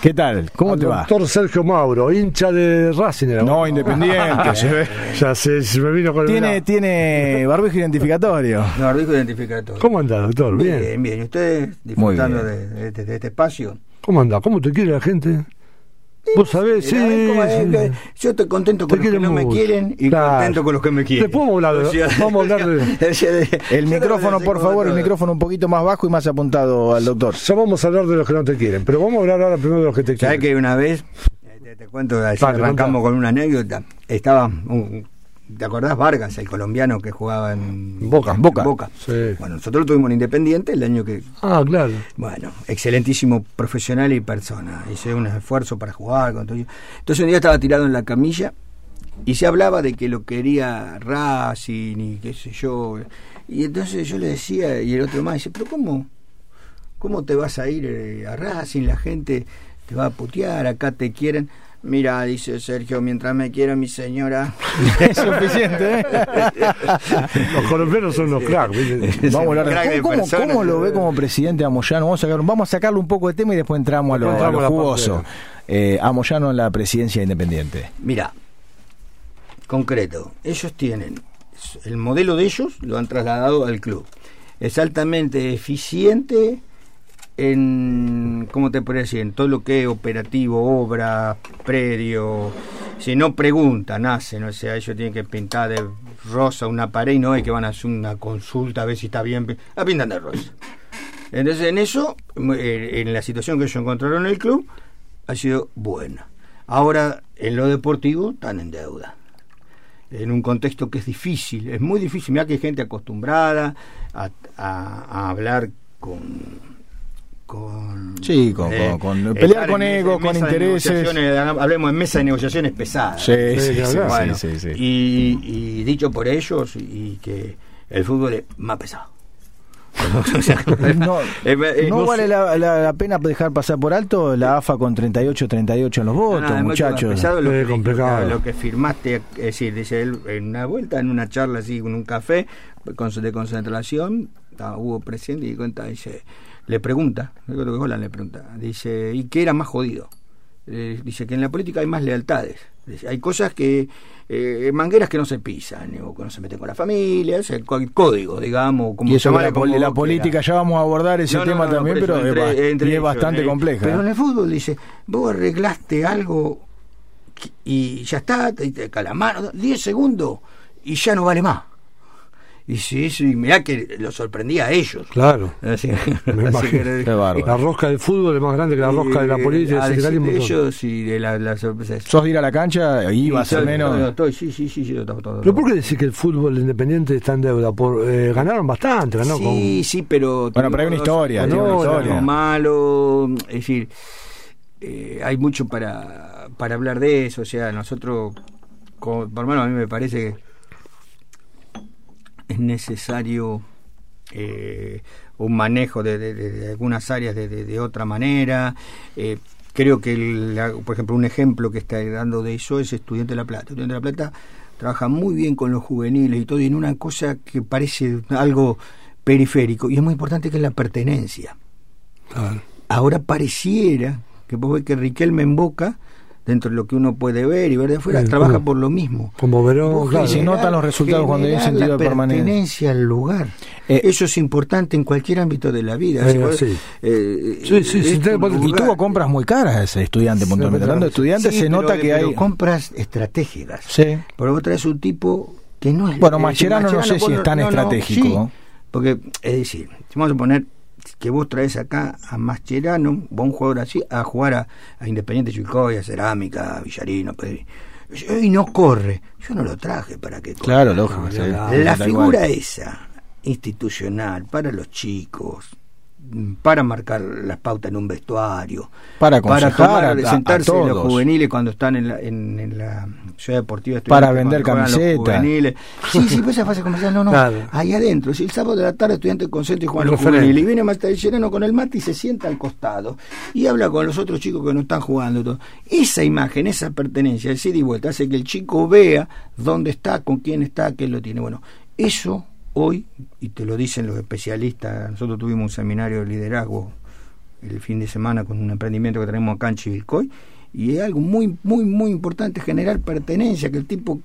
¿Qué tal? ¿Cómo te va? Doctor Sergio Mauro, hincha de Racing. era, No, independiente. se ve. Ya se me vino con el Tiene, barbijo identificatorio. No, barbijo identificatorio. ¿Cómo anda, doctor? Bien. Bien, bien. ¿Y ustedes Muy disfrutando bien. de, de- de- de este espacio? ¿Cómo anda? ¿Cómo te quiere la gente? Vos sabés, sí. Sí. Yo estoy contento Te con los que no me quieren y Claro. contento con los que me quieren. Después vamos a hablar de- vamos a hablar de- El micrófono, por favor, el micrófono un poquito más bajo y más apuntado al doctor. Ya vamos a hablar de los que no te quieren, pero vamos a hablar ahora primero de los que te ¿Sabes quieren. que una vez, te, te cuento, así Dale, arrancamos contá. con una anécdota, estaba, un- ¿te acordás Vargas, el colombiano que jugaba en Boca. en Boca. Sí. Bueno, nosotros lo tuvimos en Independiente el año que, Ah, claro. bueno, excelentísimo profesional y persona. Hice un esfuerzo para jugar. Con todo. Entonces un día estaba tirado en la camilla y se hablaba de que lo quería Racing y qué sé yo. Y entonces yo le decía, y el otro más dice, pero ¿cómo, cómo te vas a ir eh, a Racing? La gente te va a putear, acá te quieren. Mira, dice Sergio, mientras me quiera mi señora. Es suficiente, ¿eh? Los colombianos son los cracks. ¿viste? Vamos a hablar crack de ¿Cómo, cómo, persona. cómo lo ve como presidente a Moyano? Vamos a, sacar, vamos a sacarle un poco de tema y después entramos a lo, a lo jugoso. Eh, a Moyano en la presidencia independiente. Mira, concreto, ellos tienen, el modelo de ellos lo han trasladado al club. Es altamente eficiente en, ¿cómo te podría decir? En todo lo que es operativo, obra, predio. Si no preguntan, hacen, o sea, ellos tienen que pintar de rosa una pared y no es que van a hacer una consulta a ver si está bien. La pintan de rosa. Entonces, en eso, en la situación que ellos encontraron en el club, ha sido buena. Ahora, en lo deportivo, están en deuda. En un contexto que es difícil, es muy difícil. Mira que hay gente acostumbrada a hablar con. Con Sí, con- con- con- pelear con en ego, mesa- con de intereses. Hablemos en mesa de negociaciones pesadas. Sí, Sí, sí, ni sí, hablar. Bueno, sí, sí, sí. Y, y dicho por ellos, y que el fútbol es más pesado. No, eh, eh, vale la, la- la pena dejar pasar por alto la AFA con 38-38 en los votos, No, no, es mucho más muchachos. pesado lo, Es que, complicado. lo que firmaste, es decir, dice él en una vuelta, en una charla así, con un café con- de concentración, estaba- hubo presidente y cuenta, dice, le pregunta, creo que Holland le pregunta, dice, ¿y qué era más jodido? Eh, dice que en la política hay más lealtades. Dice, hay cosas que, eh, mangueras que no se pisan, o que no se meten con la familia, es el código, digamos. Como Y eso la, como la política, ya vamos a abordar ese No, tema no, no, también, pero es, entre- es bastante eh, compleja. Pero ¿eh? en el fútbol dice, vos arreglaste algo y ya está, te, te calamaro, 10 segundos y ya no vale más. Y sí, y mirá que lo sorprendía a ellos. Claro. Así, Me así imagino. que- Qué bárbaro. La rosca del fútbol es más grande que la rosca de la política. a del decir de todo. ellos y de la, la sorpresa. ¿Sos de ir a la cancha? Y va a Sí, ser menos. no, estoy- sí, sí, sí, sí, yo estaba todo- ¿Pero por qué decís que el fútbol independiente está en deuda? Por, eh, ganaron bastante, ganó sí, sí, pero... Bueno, pero hay una historia, tiene una historia. malos, es decir, eh, hay mucho para, para hablar de eso, o sea, nosotros, como, por lo menos a mí me parece que es necesario eh, un manejo de, de- algunas áreas de, de- otra manera. eh, creo que, el- la- por ejemplo, un ejemplo que está dando de eso es Estudiante de La Plata. Estudiante de La Plata trabaja muy bien con los juveniles y todo, y en una cosa que parece algo periférico, y es muy importante que es la pertenencia. Ahora pareciera que vos ves que Riquelme en Boca, dentro de lo que uno puede ver y ver de afuera, Sí, trabaja por lo mismo. Como Verón, claro. Y se notan los resultados cuando hay un sentido la de permanencia. pertenencia al lugar. Eh, Eso es importante en cualquier ámbito de la vida. Eh, Si vos- sí. eh, Sí, sí, sí, es y tuvo compras muy caras ese estudiante puntualmente. Hablando de estudiantes, Sí, se pero nota que pero hay. compras estratégicas. Sí. Pero vos traes un tipo que no es. Bueno, es Mascherano no sé si es tan estratégico. sí, porque, es decir, si vamos a poner que vos traes acá a Mascherano, un jugador así, a jugar a, a Independiente Chivilcoy, a Cerámica, a Villarino, Pedri, y no corre. Yo no lo traje para que corra. Claro, lógico. sí. La figura esa, institucional, para los chicos, para marcar las pautas en un vestuario, Para aconsejar tomar, a- sentarse a los juveniles cuando están en la, en, en la ciudad deportiva. Para vender cuando juegan los camiseta. juveniles. Sí, sí, pues esa fase comercial, no, no. Ahí adentro, si el sábado de la tarde estudiante concentra y juegan los juveniles, y viene Mascherano con el mate y se sienta al costado y habla con los otros chicos que no están jugando. todo. Esa imagen, esa pertenencia, el ida y vuelta, hace que el chico vea dónde está, con quién está, qué lo tiene. Bueno, eso hoy, y te lo dicen los especialistas, nosotros tuvimos un seminario de liderazgo el fin de semana con un emprendimiento que tenemos acá en Chivilcoy y es algo muy, muy, muy importante generar pertenencia, que el tipo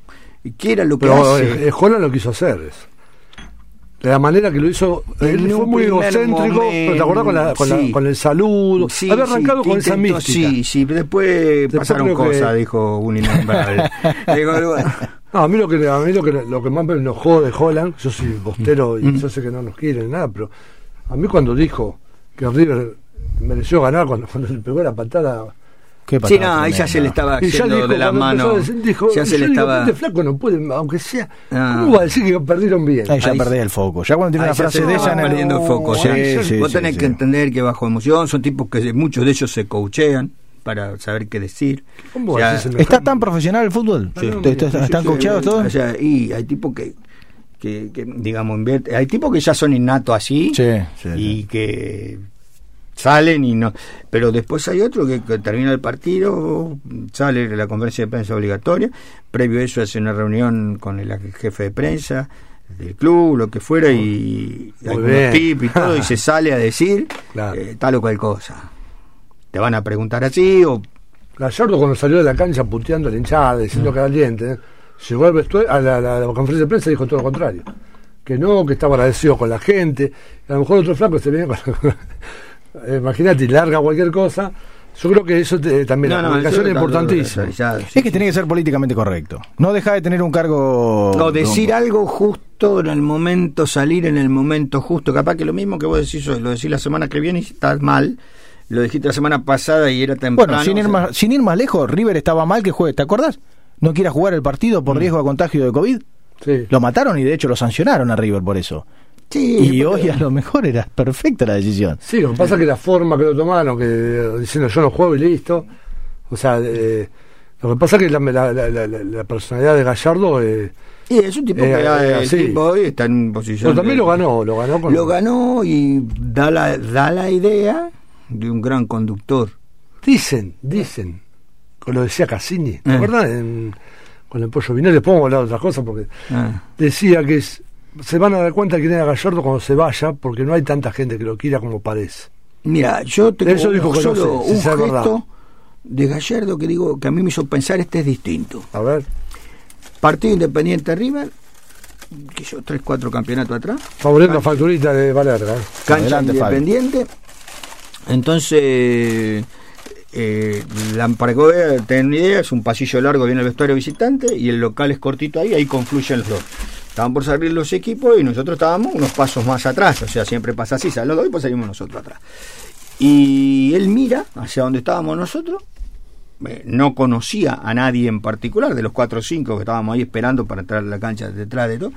quiera lo que Pero hace. eh, Holland lo quiso hacer. eso. De la manera que lo hizo, él fue muy egocéntrico, pero te acordás con, la- con, la- con el saludo. Sí, Había sí, arrancado que con esa mística. Sí, sí, pero después, Después pasaron que- cosas, dijo un innombrable. No, a mí lo que, a mí lo que, lo que más me enojó de Holland, yo soy bostero y Mm. yo sé que no nos quieren nada, pero a mí cuando dijo que River mereció ganar, cuando, cuando le pegó la patada. Qué sí, no, ahí ya se le estaba Y ya yendo dijo, de empezó dijo, ya se le estaba. este flaco no puede, aunque sea. Ah. ¿Cómo va a decir que perdieron bien? Ahí ya Ahí- perdés el foco. Ya cuando tiene Ahí una frase se de esa perdiendo el foco. Sí, ya. sí, Vos sí, tenés sí. que entender que bajo emoción son tipos que muchos de ellos se coachean para saber qué decir. ¿Cómo Ya- decís semejante? ¿Está tan profesional el fútbol? Sí. ¿Te- te- Sí, ¿Están sí, todos? o sea, y hay tipos que, que, que, digamos, invierte- hay tipos que ya son innatos así Sí, sí, y sí. que salen y no. Pero después hay otro que, que termina el partido, sale la conferencia de prensa obligatoria, previo a eso hace una reunión con el jefe de prensa del club, lo que fuera, y Muy algunos tips y todo, y se sale a decir Claro. eh, tal o cual cosa. Te van a preguntar así o Gallardo cuando salió de la cancha puteando a la hinchada, diciendo Mm. que caliente, ¿eh? llegó al a la, la- la conferencia de prensa y dijo todo lo contrario. Que no, que estaba agradecido con la gente. A lo mejor otro flaco se viene con... Eh, Imagínate, larga cualquier cosa. Yo creo que eso te- también, la comunicación eso es importantísima. ya- Es que tiene que ser políticamente correcto. No deja de tener un cargo. No, decir algo justo en el momento, salir en el momento justo. Capaz que lo mismo que vos decís hoy, lo decís la semana que viene y estás mal. Lo dijiste la semana pasada y era temprano. Bueno, sin ir, o sea, más, sin ir más lejos, River estaba mal que juegue. ¿Te acordás? No quiera jugar el partido por riesgo de contagio de COVID. Sí. Lo mataron y de hecho lo sancionaron a River por eso. Sí, Y hoy a lo mejor era perfecta la decisión. Sí, lo que pasa es que la forma que lo tomaron, que diciendo yo no juego y listo. O sea, eh, lo que pasa es que la, la- la- la- la personalidad de Gallardo. Eh, Sí, es un tipo Eh, que eh, el tipo hoy está en posición. pero también de- lo ganó, lo ganó con. Lo ganó y da la, da la idea de un gran conductor. Dicen, dicen, lo decía Cassini, ¿te Eh. acuerdas? En- con el pollo vino, después vamos a hablar de otras cosas, porque Ah. decía que es- se van a dar cuenta que tiene a Gallardo cuando se vaya, porque no hay tanta gente que lo quiera como parece. Mira, yo tengo Eso dijo que no solo sé si un verdad. gesto de Gallardo que digo que a mí me hizo pensar este es distinto. A ver, Partido Independiente River, que yo tres, cuatro campeonatos atrás, favorito facturita de Valerga. ¿eh? cancha Adelante, Fabio. Independiente. Entonces, eh, la, para que una idea, es un pasillo largo, viene el vestuario visitante y el local es cortito ahí, ahí confluyen los dos. Estaban por salir los equipos y nosotros estábamos unos pasos más atrás, o sea, siempre pasa así, salen los dos y pues salimos nosotros atrás. Y él mira hacia donde estábamos nosotros, eh, no conocía a nadie en particular, de los cuatro o cinco que estábamos ahí esperando para entrar a la cancha detrás de todo,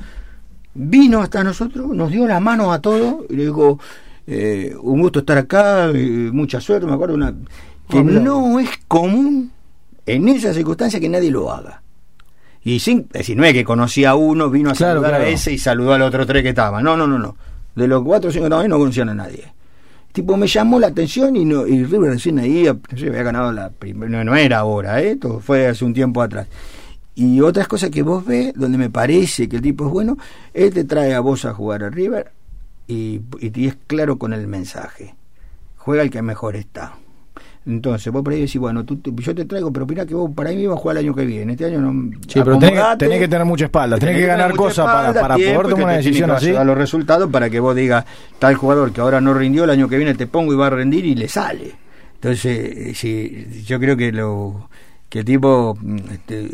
vino hasta nosotros, nos dio la mano a todos y le digo, eh, un gusto estar acá, eh, mucha suerte, me acuerdo una que no es común en esa circunstancia que nadie lo haga. Y sin, es decir, no es que conocía a uno, vino a Claro, saludar a ese y saludó al otro tres que estaban. No, no, no, no. De los cuatro o cinco que estaban no conocían a nadie. Tipo, me llamó la atención y, no, y River recién ahí no sé, había ganado la primera. No, no era ahora, ¿eh? Todo fue hace un tiempo atrás. Y otras cosas que vos ves, donde me parece que el tipo es bueno, él te trae a vos a jugar a River y, y te es claro con el mensaje. Juega el que mejor está. Entonces, vos por ahí decís, bueno, tú, yo te traigo, pero mira que vos para mí vas a jugar el año que viene. Este año no. Sí, pero tenés que, acomodate. tenés que tener mucha espalda, tenés que ganar cosas para, para poder tomar una decisión así. ayudar los resultados para que vos digas, tal jugador que ahora no rindió, el año que viene te pongo y va a rendir y le sale. Entonces, eh, sí, yo creo que lo que el tipo este,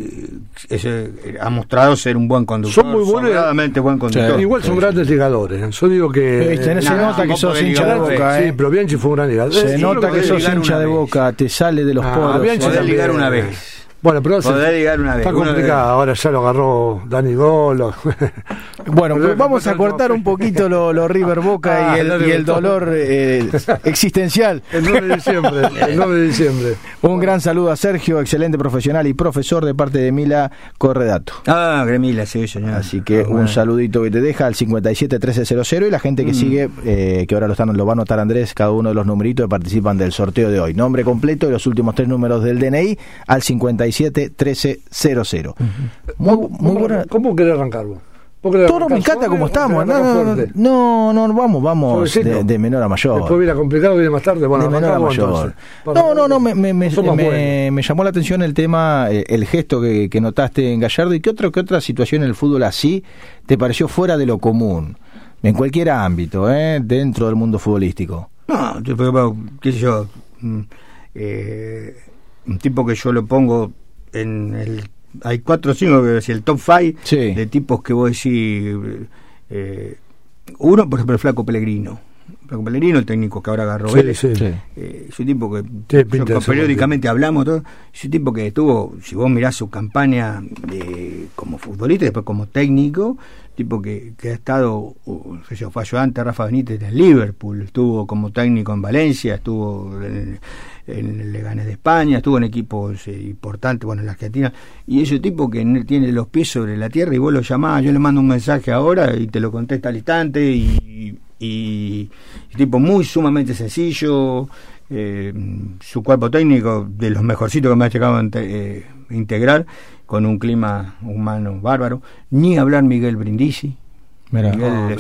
ese, ha mostrado ser un buen conductor. Son muy buenos. buen conductor. Igual son grandes ligadores. ¿eh? Yo digo que. Viste, eh, se no, nota que sos hincha de boca, sí, ¿eh? pero Bianchi fue un gran ligador. Se Eh, nota que sos hincha de boca, te sale de los Ah, poros. Bianchi ligar una vez. Bueno, pero se- ligar una vez. está complicado. Ahora ya lo agarró Dani Golo. Bueno, Pero pues vamos a cortar un poquito lo, lo River Boca Ah, y el, y dolor eh, existencial. el 9 de diciembre. El 9 de diciembre. Un gran saludo a Sergio, excelente profesional y profesor de parte de Mila Corredato. Ah, Gremila, sí, señor. Así que Ah, bueno. un saludito que te deja al 57 1300 y la gente que Mm. sigue, eh, que ahora lo, están, lo va a anotar Andrés, cada uno de los numeritos que participan del sorteo de hoy. Nombre completo y los últimos tres números del DNI al 57 1300. Muy, muy ¿Cómo, buena. ¿Cómo querés arrancar vos? Toro me encanta como estamos. No, no, no, vamos, vamos de, de, menor a mayor. Después viene complicado, viene más tarde. Bueno, de menor a mayor. no, no, no, me, me, me, me, llamó la atención el tema, eh, el gesto que, que, notaste en Gallardo. ¿Y qué, otro, qué otra situación en el fútbol así te pareció fuera de lo común? En cualquier ámbito, ¿eh? dentro del mundo futbolístico. No, qué sé yo, mm, eh, un tipo que yo lo pongo en el hay cuatro o cinco, el top five de tipos que vos decís. Eh, uno, por ejemplo, el Flaco Pellegrino. Flaco Pellegrino, el técnico que ahora agarró sí, eh, es un tipo que periódicamente hablamos, todo, es un tipo que estuvo, si vos mirás su campaña como futbolista y después como técnico, tipo que, que ha estado, uh, yo, fue ayudante Rafa Benítez en Liverpool, estuvo como técnico en Valencia, estuvo en, en el Leganés de España, estuvo en equipos eh, importantes, bueno, en la Argentina, y ese tipo que tiene los pies sobre la tierra y vos lo llamás, yo le mando un mensaje ahora y te lo contesta al instante, y, y, tipo muy sumamente sencillo, eh, su cuerpo técnico de los mejorcitos que me ha llegado a eh, integrar, con un clima humano bárbaro, ni hablar Miguel Brindisi, Miguel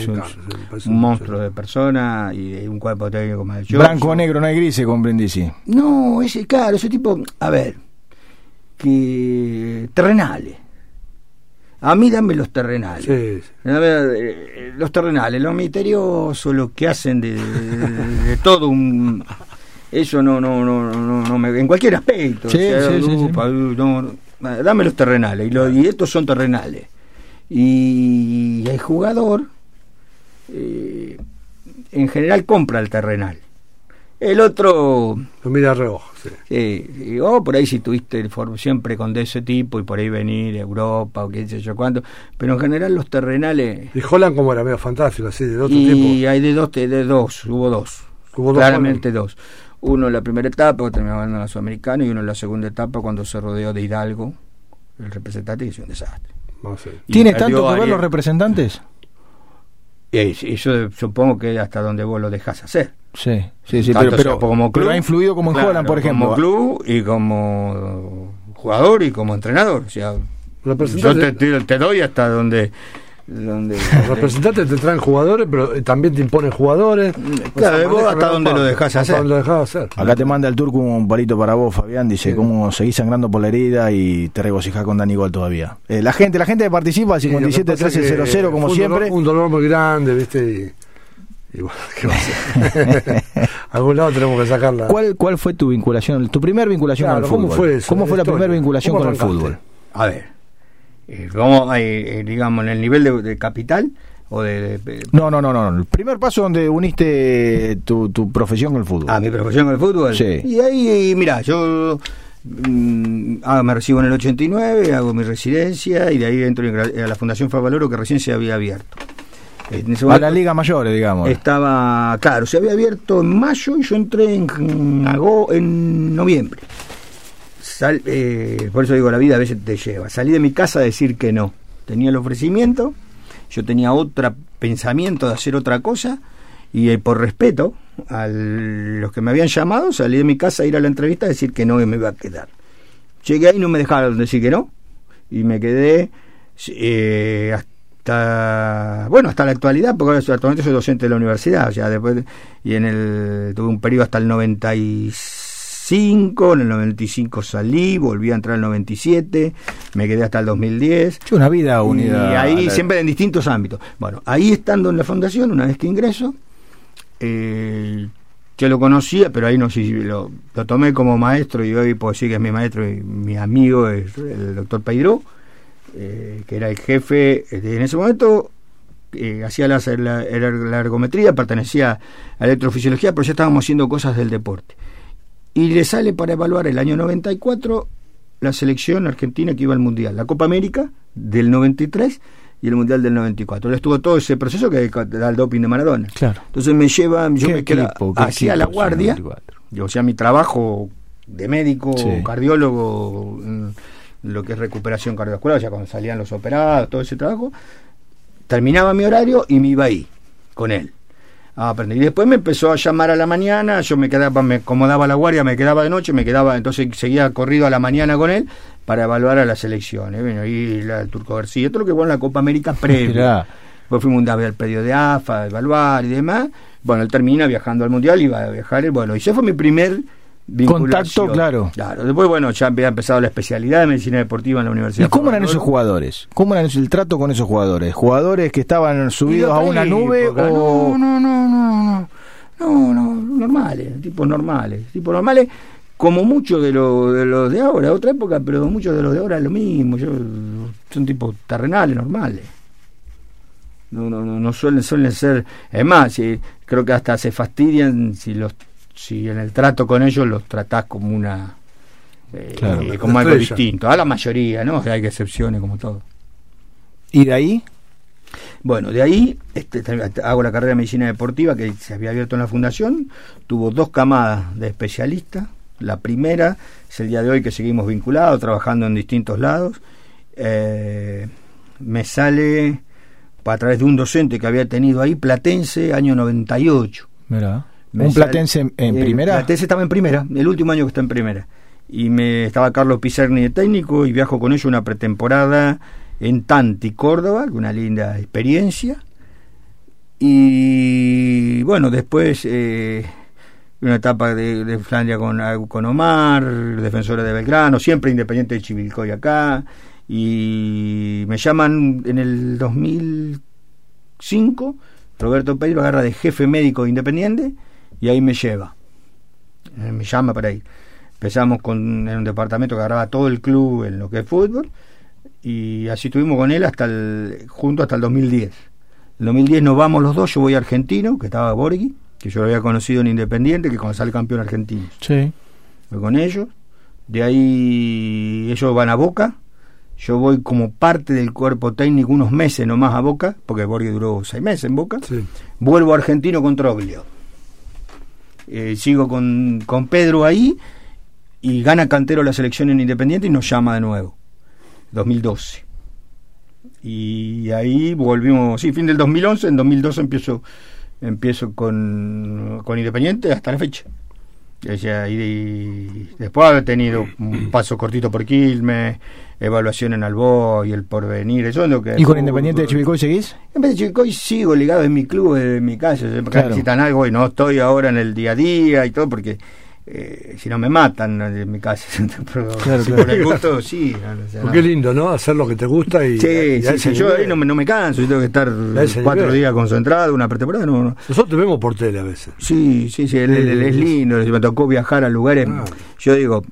es un, monstruo de persona y un cuerpo técnico más de Blanco o negro, no hay grises con Brindisi. No, ese, claro, ese tipo, a ver, que terrenales. A mí dame los terrenales. A ver, eh, los terrenales, los misteriosos, lo que hacen de, todo un... Eso no, no, no, no, no me, en cualquier aspecto. dame los terrenales. Y, y estos son terrenales y el jugador eh, en general compra el terrenal. El otro... Lo mira reojo, sí. o por ahí si tuviste siempre con de ese tipo y por ahí venir a Europa o qué sé yo cuánto, pero en general los terrenales... Y Holland como era medio fantástico, así, de otro y. Y hay de dos, de dos, hubo dos. Hubo claramente dos. Uno en la primera etapa, cuando terminaba en la Sudamericana, y uno en la segunda etapa, cuando se rodeó de Hidalgo, el representante, y hizo un desastre. ¿Tiene tanto que ver los representantes? Y yo supongo que hasta donde vos lo dejas hacer. Sí, sí, sí, pero, como club, ha influido como en Holland, por ejemplo. Como club y como jugador y como entrenador. O sea, yo te, doy hasta donde donde los representantes te traen jugadores, pero eh, también te imponen jugadores. Claro, vos hasta donde lo dejas hacer. hacer. Acá te manda el turco un palito para vos, Fabián. Dice cómo seguís sangrando por la herida y te regocijás con Dani Gol todavía. Eh, la gente, la gente que participa al 57 1300 como siempre. un dolor muy grande, ¿viste? Y, bueno, ¿qué va a ser? Algún lado tenemos que sacarla. ¿Cuál, ¿Cuál fue tu vinculación, tu primer vinculación al fútbol? ¿Cómo fue eso? ¿Cómo fue la primera vinculación con el fútbol? A ver, eh, como, eh, digamos, en el nivel de, capital o de, No, no, no, no. El primer paso donde uniste tu, tu profesión con el fútbol. Ah, mi profesión con el fútbol. Sí. Y ahí, mira, yo mm, ah, me recibo en el 89, hago mi residencia y de ahí entro a la Fundación Favaloro que recién se había abierto. a la Liga Mayor, digamos. Estaba, claro, se había abierto en mayo y yo entré en, en noviembre. Eh, por eso digo, la vida a veces te lleva. Salí de mi casa a decir que no. Tenía el ofrecimiento, yo tenía otro pensamiento de hacer otra cosa y eh, por respeto a los que me habían llamado, salí de mi casa a ir a la entrevista a decir que no y me iba a quedar. Llegué ahí no me dejaron decir que no y me quedé eh, hasta bueno hasta la actualidad porque actualmente soy docente de la universidad sea después y en el tuve un periodo hasta el 96 en el 95 salí, volví a entrar en el 97, me quedé hasta el 2010. una vida unida. Y ahí siempre en distintos ámbitos. Bueno, ahí estando en la fundación, una vez que ingreso, eh, yo lo conocía, pero ahí no sé si lo, tomé como maestro y hoy puedo decir que es mi maestro y mi amigo es el doctor Peiró, eh, que era el jefe en ese momento. Eh, hacía la, la, la, ergometría, pertenecía a electrofisiología, pero ya estábamos haciendo cosas del deporte y le sale para evaluar el año 94 la selección argentina que iba al Mundial, la Copa América del 93 y el Mundial del 94. Él estuvo todo ese proceso que da el doping de Maradona. Claro. Entonces me lleva, yo me quedo hacia la guardia, yo, o sea, mi trabajo de médico, cardiólogo, lo que es recuperación cardiovascular, o sea, cuando salían los operados, todo ese trabajo, terminaba mi horario y me iba ahí, con él. A aprender. Y después me empezó a llamar a la mañana, yo me quedaba, me acomodaba la guardia, me quedaba de noche, me quedaba, entonces seguía corrido a la mañana con él para evaluar a las selecciones. Bueno, y la, el Turco García, todo lo que fue en la Copa América previa. Después fuimos un al predio de AFA, a evaluar y demás. Bueno, él termina viajando al Mundial, iba a viajar, bueno, y ese fue mi primer Contacto, claro. Claro, después, bueno, ya había empezado la especialidad de medicina deportiva en la universidad. ¿Y cómo eran esos jugadores? ¿Cómo era el trato con esos jugadores? ¿Jugadores que estaban subidos a una nube o.? No, no, no, no, no, no, normales, tipos normales, tipos normales, como muchos de los de, los de ahora, otra época, pero muchos de los de ahora es lo mismo, yo, son tipos terrenales, normales. No, no, no, no suelen, suelen ser. Es más, creo que hasta se fastidian si los si en el trato con ellos los tratás como una eh, como algo distinto. A la mayoría no hay excepciones como todo. Y de ahí bueno de ahí este, hago la carrera de medicina deportiva que se había abierto en la fundación. Tuvo dos camadas de especialistas la primera es el día de hoy que seguimos vinculados trabajando en distintos lados. Eh, me sale a través de un docente que había tenido ahí platense año 98 Mira ¿Un Platense en, en eh, primera? Platense estaba en primera, el último año que está en primera. Y me estaba Carlos Pizarni de técnico y viajo con ellos una pretemporada en Tanti, Córdoba, una linda experiencia. Y bueno, después eh, una etapa de, Flandia con, con Omar, defensora de Belgrano, siempre independiente de Chivilcoy acá. Y me llaman en el 2005, Roberto Pedro agarra de jefe médico independiente y ahí me lleva. Eh, me llama para ir. Empezamos con en un departamento que agarraba todo el club en lo que es fútbol y así estuvimos con él hasta el junto hasta el 2010. En 2010 nos vamos los dos, yo voy a Argentino, que estaba Borghi, que yo lo había conocido en Independiente, que cuando sale campeón argentino. Sí. Voy con ellos. De ahí ellos van a Boca. Yo voy como parte del cuerpo técnico unos meses nomás a Boca, porque Borghi duró seis meses en Boca. Vuelvo a Argentino con Troglio eh, sigo con, con Pedro ahí y gana Cantero la selección en Independiente y nos llama de nuevo. 2012. Y ahí volvimos, sí, fin del 2011, en 2012 empiezo, empiezo con, con Independiente hasta la fecha. Y, después haber tenido un paso cortito por Quilmes, evaluación en Albo y el porvenir. Eso lo que ¿Y con Independiente de Chivilcoy seguís? En vez de Chivilcoy sigo ligado en mi club, en mi casa. Claro. Necesitan algo y no estoy ahora en el día a día y todo porque eh, si no me matan en mi casa. claro, claro. Por el gusto, sí. Porque lindo, ¿no? Hacer lo que te gusta y. Sí, sí, yo ahí no me, no me canso, yo tengo que estar cuatro días concentrado, una pretemporada. No, no. Nosotros te vemos por tele a veces. Sí, sí, sí, él, es lindo. Me tocó viajar a lugares. Yo digo,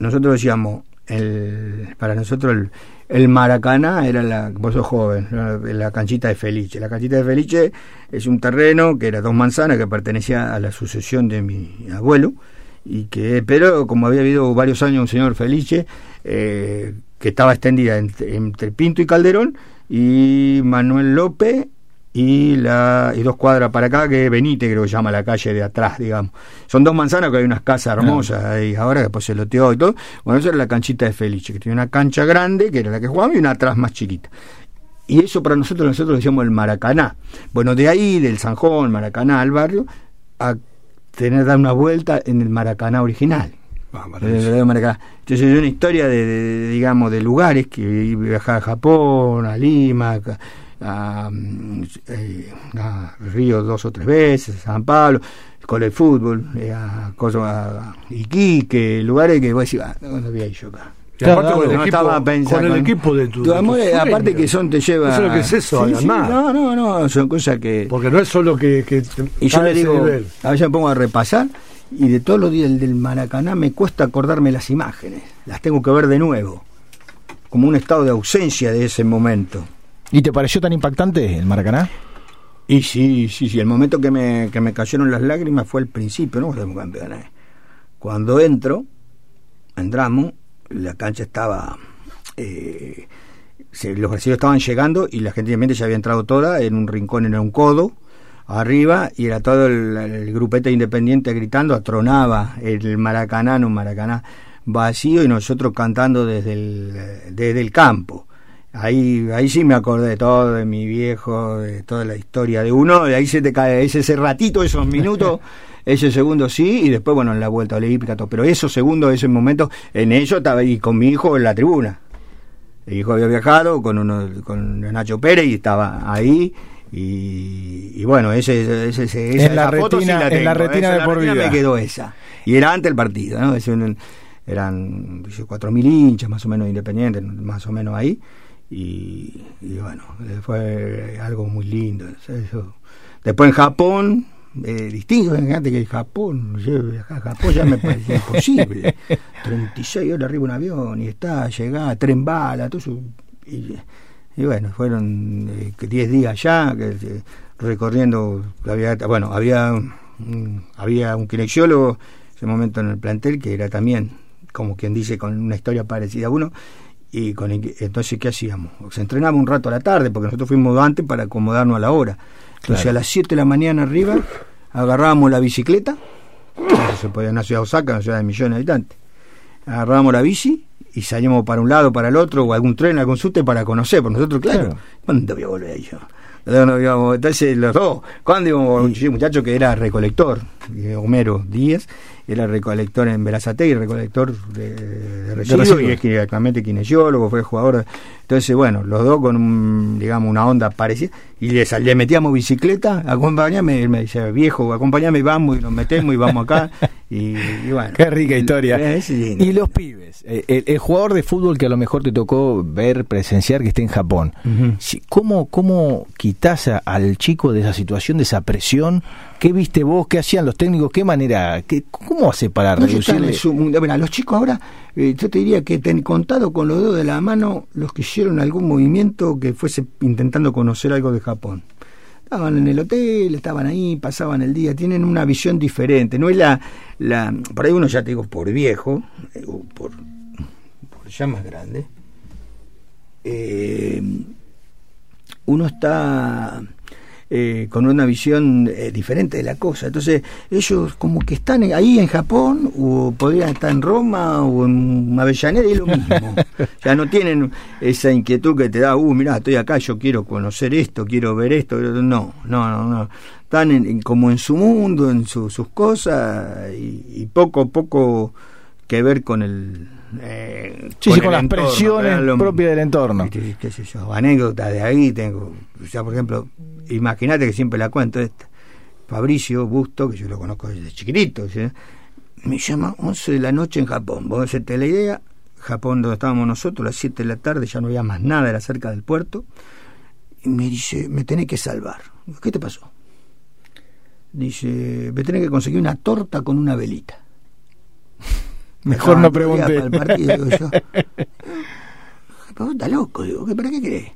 nosotros decíamos, el, para nosotros el, el Maracaná era la, vos sos joven, la, canchita de Felice. La canchita de Felice es un terreno que era dos manzanas que pertenecía a la sucesión de mi abuelo y que pero como había habido varios años un señor Felice eh, que estaba extendida entre, Pinto y Calderón y Manuel López y la y dos cuadras para acá que Benítez creo que llama la calle de atrás digamos. Son dos manzanas que hay unas casas hermosas y ahora después se loteó y todo. Bueno esa era la canchita de Felice que tenía una cancha grande que era la que jugábamos y una atrás más chiquita. Y eso para nosotros nosotros decíamos el Maracaná. Bueno de ahí del Sanjón Maracaná al barrio a tener dar una vuelta en el Maracaná original. Ah, Entonces es una historia de, digamos de lugares que viajaba a Japón, a Lima, a, eh, a, Río dos o tres veces, a San Pablo, con el fútbol, eh, a, a, Iquique, lugares que voy a decir, ah, ¿dónde había yo acá? Con, el equipo, con el equipo de tu, amor, aparte que son te lleva eso es lo que es eso no no no son cosas que porque no es solo que, que y yo le digo a veces me pongo a repasar y de todos los días del Maracaná me cuesta acordarme las imágenes las tengo que ver de nuevo como un estado de ausencia de ese momento. ¿y te pareció tan impactante el Maracaná? y sí sí sí el momento que me, que me cayeron las lágrimas fue el principio no campeones cuando entro entramos la cancha estaba... Eh, los brasileños estaban llegando y la gente obviamente ya había entrado toda en un rincón, en un codo, arriba, y era todo el, grupete independiente gritando, atronaba el Maracaná, un Maracaná vacío, y nosotros cantando desde el, desde el campo. Ahí, ahí sí me acordé de todo, de mi viejo, de toda la historia de uno, y ahí se te cae ese ratito, esos minutos, ese segundo sí, y después, bueno, en la vuelta olímpica, todo. Pero esos segundos, ese momento, en ello estaba ahí con mi hijo en la tribuna. El hijo había viajado con uno, con Nacho Pérez y estaba ahí. Y, bueno, ese, ese, esa, en la retina, en la retina de por vida. me quedó esa. Y era antes el partido, ¿no? eran cuatro mil hinchas más o menos independientes, más o menos ahí y, bueno, fue algo muy lindo. Después en Japón, eh, distinto, fíjate que Japón, Japón ya me parecía imposible. 36 horas arriba un avión y está, llegaba, tren bala, todo eso. Y, bueno, fueron 10 eh, días ya, que, recorriendo, había, bueno, había, había un kinesiólogo en ese momento en el plantel que era también, como quien dice, con una historia parecida a uno, y con entonces, ¿qué hacíamos? Se entrenaba un rato a la tarde, porque nosotros fuimos antes para acomodarnos a la hora. Entonces, a las 7 de la mañana arriba, agarrábamos la bicicleta, se podía en una ciudad de Osaka, una ciudad de millones de habitantes. Agarrábamos la bici y salíamos para un lado, para el otro, o algún tren, algún subte para conocer. Por nosotros, claro, ¿cuándo voy a volver yo? Entonces, los dos, cuando íbamos un muchacho que era recolector, Homero Díaz, era recolector en y recolector de, de residuos, y es directamente kinesiólogo, fue jugador. Entonces, bueno, los dos con, un, digamos, una onda parecida, y le, le metíamos bicicleta, acompañame, me dice, viejo, acompañame, vamos, y nos metemos y vamos acá, y, bueno. Qué rica historia. y los pibes, eh, el, jugador de fútbol que a lo mejor te tocó ver, presenciar, que esté en Japón, ¿cómo, ¿cómo quitas al chico de esa situación, de esa presión? ¿Qué viste vos? ¿Qué hacían los técnicos? ¿Qué manera? Qué, ¿Cómo hace para no reducirle? Bueno, los chicos ahora, eh, yo te diría que ten contado con los dedos de la mano los que hicieron algún movimiento que fuese intentando conocer algo de Japón. Estaban en el hotel, estaban ahí, pasaban el día, tienen una visión diferente. No es la. la por ahí uno ya te digo, por viejo, eh, por, por ya más grande, eh, uno está eh, con una visión eh, diferente de la cosa. Entonces, ellos como que están ahí en Japón, o podrían estar en Roma, o en Avellaneda, y es lo mismo. ya no tienen esa inquietud que te da, uh, mira, estoy acá, yo quiero conocer esto, quiero ver esto. No, no, no, no. Están como en su mundo, en sus cosas, y poco a poco que ver con el eh, sí, con, las presiones propias del entorno. ¿Qué, sé yo? Anécdotas de ahí tengo. O sea, por ejemplo, imagínate que siempre la cuento esta. Fabricio Busto, que yo lo conozco desde chiquitito, me llama 11 de la noche en Japón. Vos hacerte la idea, Japón donde estábamos nosotros, a las 7 de la tarde ya no había más nada, era cerca del puerto. Y me dice, me tenés que salvar. ¿Qué te pasó? Dice, me tenés que conseguir una torta con una velita. Mejor no pregunté. Para el yo. está loco, digo, ¿para qué crees?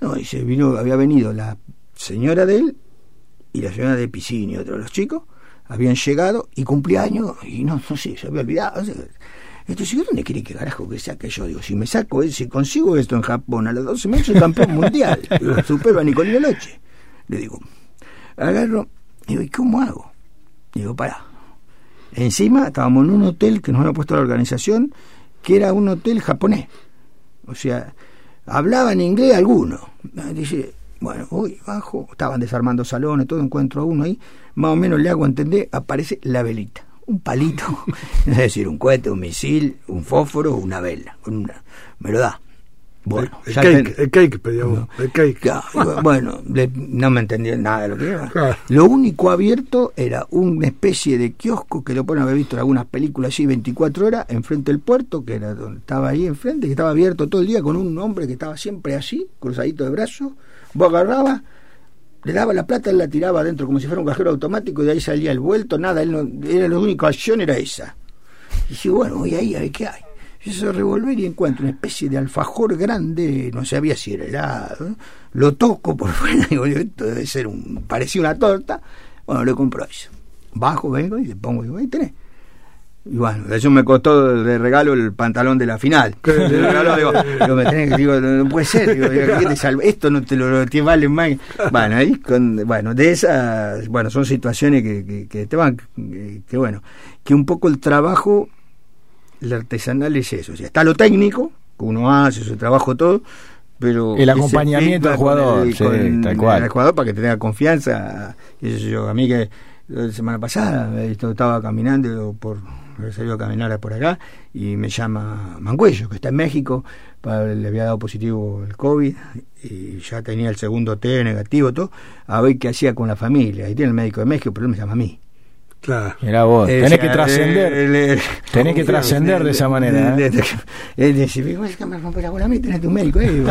No, dice, vino, había venido la señora de él y la señora de Piscini y otro de los chicos, habían llegado y cumpleaños y no, no sé, se había olvidado. Entonces, ¿dónde quiere que carajo que saque yo? Digo, si me saco, si consigo esto en Japón a los 12 meses, soy campeón mundial. Digo, supero a Nicolino Loche. Le digo, agarro, digo, ¿y cómo hago? Digo, pará, Encima estábamos en un hotel que nos había puesto la organización, que era un hotel japonés. O sea, hablaba en inglés alguno. Dice, bueno, voy bajo, estaban desarmando salones, todo encuentro a uno ahí, más o menos le hago entender, aparece la velita, un palito, es decir, un cohete, un misil, un fósforo, una vela, una, me lo da. Bueno, el, cake, el cake pedíamos, el cake. bueno, no me entendí nada de lo que era. Lo único abierto era una especie de kiosco que lo pueden haber visto en algunas películas así 24 horas, enfrente del puerto, que era donde estaba ahí enfrente, que estaba abierto todo el día con un hombre que estaba siempre así, cruzadito de brazos. Vos agarrabas, le daba la plata, él la tiraba adentro como si fuera un cajero automático y de ahí salía el vuelto, nada, él no, era la única acción era esa. Y dije, bueno, voy ahí a ver qué hay empiezo a revolver y encuentro una especie de alfajor grande, no sabía si era helado, lo toco por fuera digo, esto debe ser un, parecía una torta, bueno, lo compro eso. Bajo, vengo y le pongo, digo, ahí tenés. Y bueno, eso me costó de regalo el pantalón de la final. De regalo, digo, me tenés, digo, no puede ser, digo, ¿qué te salve? esto no te lo te vale más. Bueno, ahí con, bueno, de esas, bueno, son situaciones que, que, que te van, que bueno, que un poco el trabajo el artesanal es eso. O sea, está lo técnico, que uno hace su trabajo todo, pero el acompañamiento del jugador, tal cual. El jugador para que tenga confianza. Yo, a mí que la semana pasada estaba caminando por salió a caminar por acá y me llama Mancuello, que está en México, le había dado positivo el COVID y ya tenía el segundo T negativo, todo, a ver qué hacía con la familia. Ahí tiene el médico de México, pero él me llama a mí. Claro. Mira vos, eh, tenés que trascender. tenés que trascender de esa manera. ¿eh? Él dice, es que me rompe la bola a mí, tenés un médico. Eh.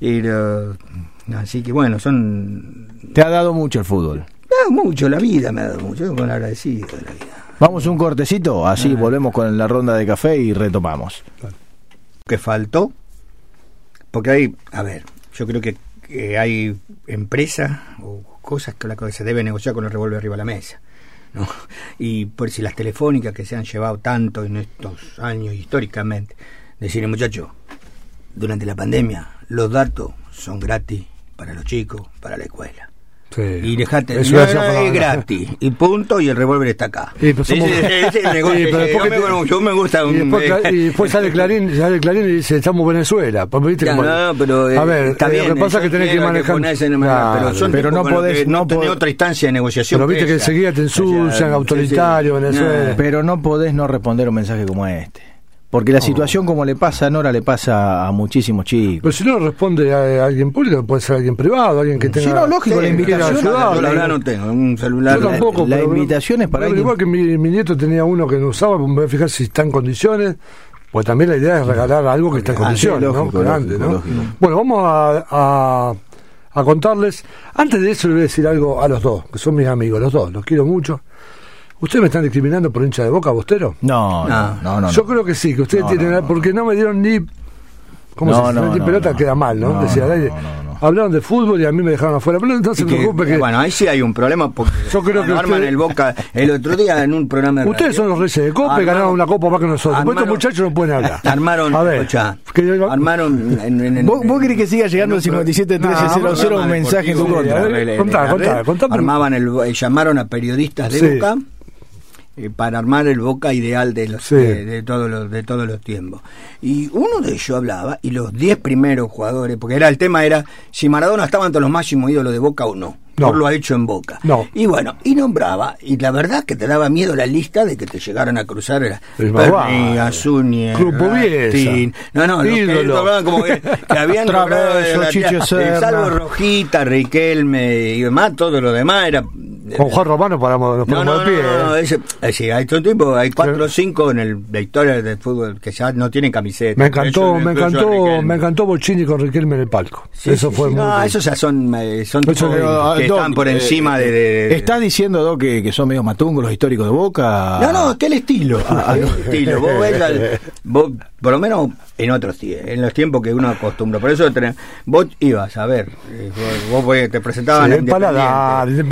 y así que bueno, son... Te ha dado mucho el fútbol. Dado mucho, la vida me ha dado mucho, con agradecido de la vida. Vamos un cortecito, así ah. volvemos con la ronda de café y retomamos. ¿Qué faltó? Porque hay, a ver, yo creo que, hay empresas o cosas con las que se debe negociar con el revólver arriba de la mesa. Y por si las telefónicas que se han llevado tanto en estos años históricamente, decirle muchachos, durante la pandemia los datos son gratis para los chicos, para la escuela. Y dejate, Eso es gratis, y punto, y el revólver está acá. Y pues somos... yo me gusta un... y, después, sale Clarín, sale Clarín y dice, estamos en Venezuela. Pues, ¿viste no, pero, a ver, está bien, lo que pasa es que tenés que manejar... pero, pero no podés... No tenés otra instancia de negociación. Pero viste que enseguida te ensucian, autoritario, Venezuela. Pero no podés no responder un mensaje como este. Porque la situación como le pasa a Nora le pasa a muchísimos chicos. Pero si no responde a, alguien público, puede ser alguien privado, alguien que tenga... Sí, no, lógico, la invitación... Yo la verdad no tengo un celular. Yo tampoco. La, invitación es para alguien... Igual que mi, nieto tenía uno que no usaba, me voy a fijar si está en condiciones, pues también la idea es regalar algo que está en condiciones, ¿no? Bueno, vamos a, a contarles... Antes de eso le voy a decir algo a los dos, que son mis amigos, los dos, los quiero mucho. ¿Ustedes me están discriminando por hincha de boca, Bostero? No, no, no. Yo creo que sí, que ustedes tienen. porque no me dieron ni. ¿Cómo se dice? pelota queda mal, ¿no? Decía Hablaron de fútbol y a mí me dejaron afuera. Pero no se preocupe que. Bueno, ahí sí hay un problema porque. Yo creo que. Arman el boca. El otro día en un programa de. Ustedes son los reyes de Copa y ganaron una Copa más que nosotros. Armaron, estos muchachos no pueden hablar. Armaron. A ver. armaron. En, en, ¿Vos, ¿Vos, querés que siga llegando el 57 13 un mensaje en tu contra? Contá, contá, Armaban el. Llamaron a periodistas de Boca eh, para armar el Boca ideal de, los, de, todos los, de todos los tiempos. Y uno de ellos hablaba, y los 10 primeros jugadores, porque era el tema era si Maradona estaba entre los máximos ídolos de Boca o no. No. Por lo ha hecho en Boca. No. Y bueno, y nombraba, y la verdad que te daba miedo la lista de que te llegaran a cruzar era Perni, Azúñez, No, no, los como que, que habían nombrado salvo Rojita, Riquelme y demás, todo lo demás era con Juan Romano paramos, no, no, pie. No, no, ¿eh? hay todo tiempo, hay cuatro o cinco en el, la historia del fútbol que ya no tienen camiseta. Me encantó, me encantó, me encantó Bochini con Riquelme en el palco. eso fue muy No, esos ya son, eh, son que, están por encima de, de, ¿Estás diciendo, Doc, que, que son medio matungos los históricos de Boca? No, no, que el estilo. Ah, el estilo. Vos ves, vos, por lo menos en otros en los tiempos que uno acostumbra. Por eso vos ibas a ver, eh, vos, te presentaban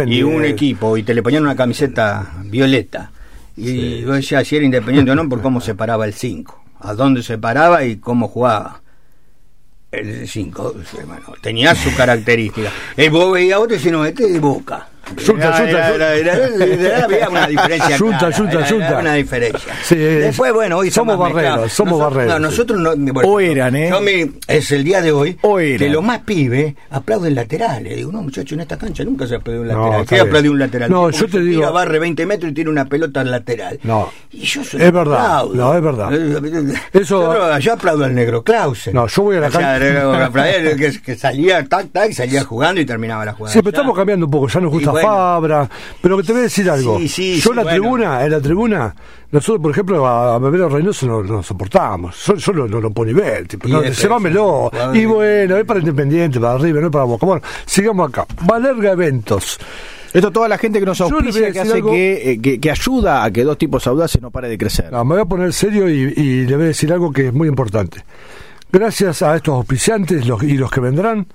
y un equipo y te le ponían una camiseta violeta. Y vos decías si era independiente o no por cómo se paraba el 5, a dónde se paraba y cómo jugaba. El 5, tenía su característica. Y vos veías otro y si no, este de boca. Junta, junta. Había una diferencia. Junta, junta, junta. una diferencia. Después, bueno, hoy somos barreros, somos barreros. nosotros no. o eran, ¿eh? es el día de hoy que los más pibes aplauden laterales. Digo, no, muchachos, en esta cancha nunca se aplaude un lateral. ¿Qué aplaude un lateral? No, yo te digo. barre 20 metros y tiene una pelota al lateral. No. Y yo soy Es verdad. No, es verdad. Eso. Yo aplaudo al negro Clausen. No, yo voy a la cancha. Que salía, tac, tac, salía jugando y terminaba la jugada. Sí, pero estamos cambiando un poco. Ya nos gusta pero que te voy a decir algo. yo en la tribuna, en la tribuna, nosotros, por ejemplo, a, Bebelo Reynoso no, no soportamos. Solo no lo pone nivel, tipo, no, llévamelo. Y bueno, es para Independiente, para arriba, no es para Boca. Bueno, sigamos acá. Valerga Eventos. Esto toda la gente que nos auspicia, que hace eh, que, que, ayuda a que dos tipos audaces no pare de crecer. me voy a poner serio y, y, le voy a decir algo que es muy importante. Gracias a estos auspiciantes los, y los que vendrán,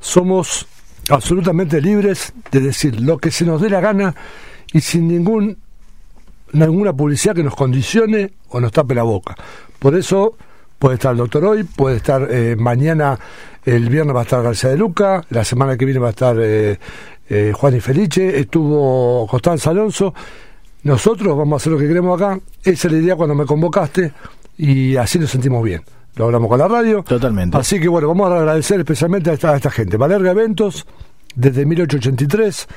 somos absolutamente libres de decir lo que se nos dé la gana y sin ningún ninguna publicidad que nos condicione o nos tape la boca. Por eso puede estar el doctor hoy, puede estar eh, mañana, el viernes va a estar García de Luca, la semana que viene va a estar eh, eh, Juan y Felice, estuvo Constanza Alonso. Nosotros vamos a hacer lo que queremos acá. Esa es la idea cuando me convocaste y así nos sentimos bien. Lo hablamos con la radio. Totalmente. Así que bueno, vamos a agradecer especialmente a esta, a esta gente. Valerga Eventos, desde 1883,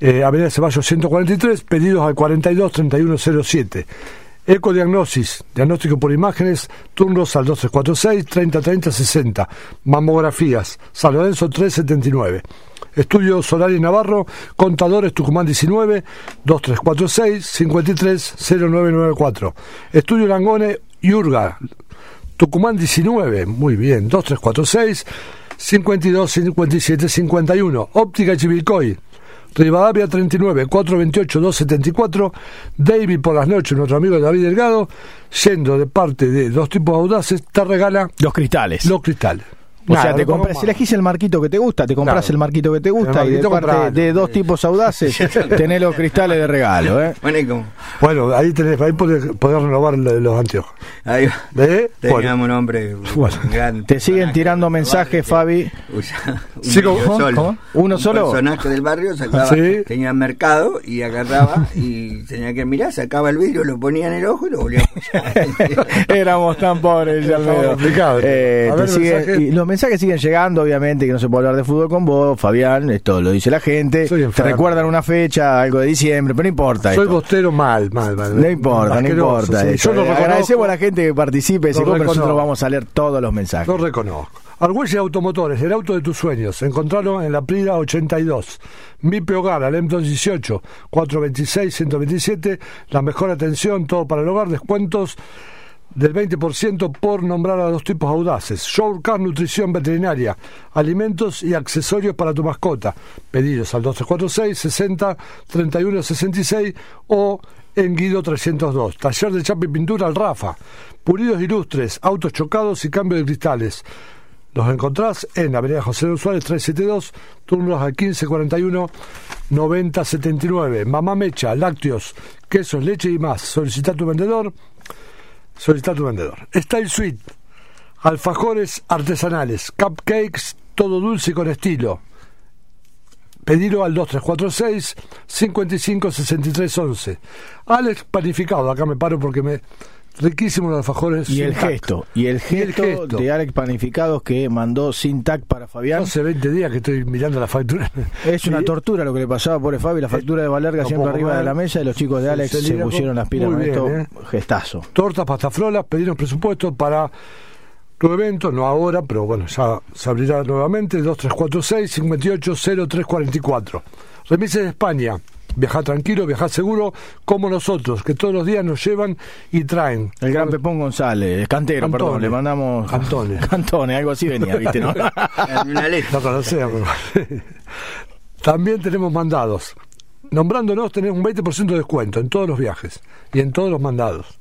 eh, Avenida Ceballos 143, pedidos al 42 3107. Ecodiagnosis, diagnóstico por imágenes, turnos al 2346 3030 60. Mamografías, San Lorenzo 379. Estudio Solar y Navarro, Contadores Tucumán 19, 2346 530994. Estudio Langone Yurga, Tucumán 19, muy bien, 2346 52 57 51. Óptica Chivilcoy, Rivadavia 39, 428, 274. David por las noches, nuestro amigo David Delgado, yendo de parte de dos tipos audaces, te regala Los cristales. los cristales. O sea, te compras, si elegís el marquito que te gusta, te compras Claro. el marquito que te gusta y de parte de dos tipos audaces tenés los cristales de regalo, ¿eh? Bueno, y como, Bueno, ahí tenés, ahí podés, podés renovar lo- los anteojos. ahí va. ¿Eh? Teníamos Bueno, un hombre Bueno. grande. Te siguen tirando mensajes, Fabi. que usa un Sí, ¿cómo? video solo. ¿Cómo? ¿Uno Un solo? personaje del barrio sacaba, Sí. tenía mercado y agarraba y tenía que mirar, sacaba el vidrio, lo ponía en el ojo y lo volvía a. Éramos tan pobres, ya. Eh, te siguen- mensaje. y los mensajes siguen llegando, obviamente, que no se puede hablar de fútbol con vos, Fabián, esto lo dice la gente. Te recuerdan una fecha, algo de diciembre, pero no importa. soy esto. bostero mal, mal, mal. No importa, no importa. sí. eso. Yo lo. Agradecemos a la gente que participe grupo, pero nosotros vamos a leer todos los mensajes. Lo reconozco. Argüelles Automotores, el auto de tus sueños. Encontralo en la Prida 82. Mipe Hogar, Alem 218, 426, 127. La mejor atención, todo para el hogar. Descuentos del 20% por nombrar a dos tipos audaces. Showcar Nutrición Veterinaria, alimentos y accesorios para tu mascota. Pedidos al 2346 60 31 66 o en Guido 302. Taller de chapa y pintura al Rafa. Pulidos ilustres, autos chocados y cambio de cristales. Los encontrás en Avenida José Luis Suárez 372, turnos al 1541 9079. Mamá Mecha, lácteos, quesos, leche y más. Solicita tu vendedor. Solicita tu vendedor. Style Suite, alfajores artesanales, cupcakes, todo dulce y con estilo. Pedilo al 2346 55 63 11. Alex Panificado, acá me paro porque me. Riquísimos los alfajores. Y el gesto, y el gesto, de Alex Panificados que mandó sin tac para Fabián. Hace 20 días que estoy mirando la factura. Es una tortura lo que le pasaba por Fabi, la factura de Valerga no siempre arriba de la mesa y los chicos de Alex se pusieron las pilas con esto. ¿eh? Gestazo. tortas, pastafrolas, pedirnos presupuesto para tu evento, no ahora, pero bueno, ya se abrirá nuevamente, 2346 580344. Remises de España, viaja tranquilo, viaja seguro, como nosotros, que todos los días nos llevan y traen. El gran Pepón González, cantero, Cantone. perdón, le mandamos. Cantone. Cantone, algo así venía, ¿viste? ¿no? una letra. No conocía, pero- También tenemos mandados. Nombrándonos tenés un 20% de descuento en todos los viajes y en todos los mandados.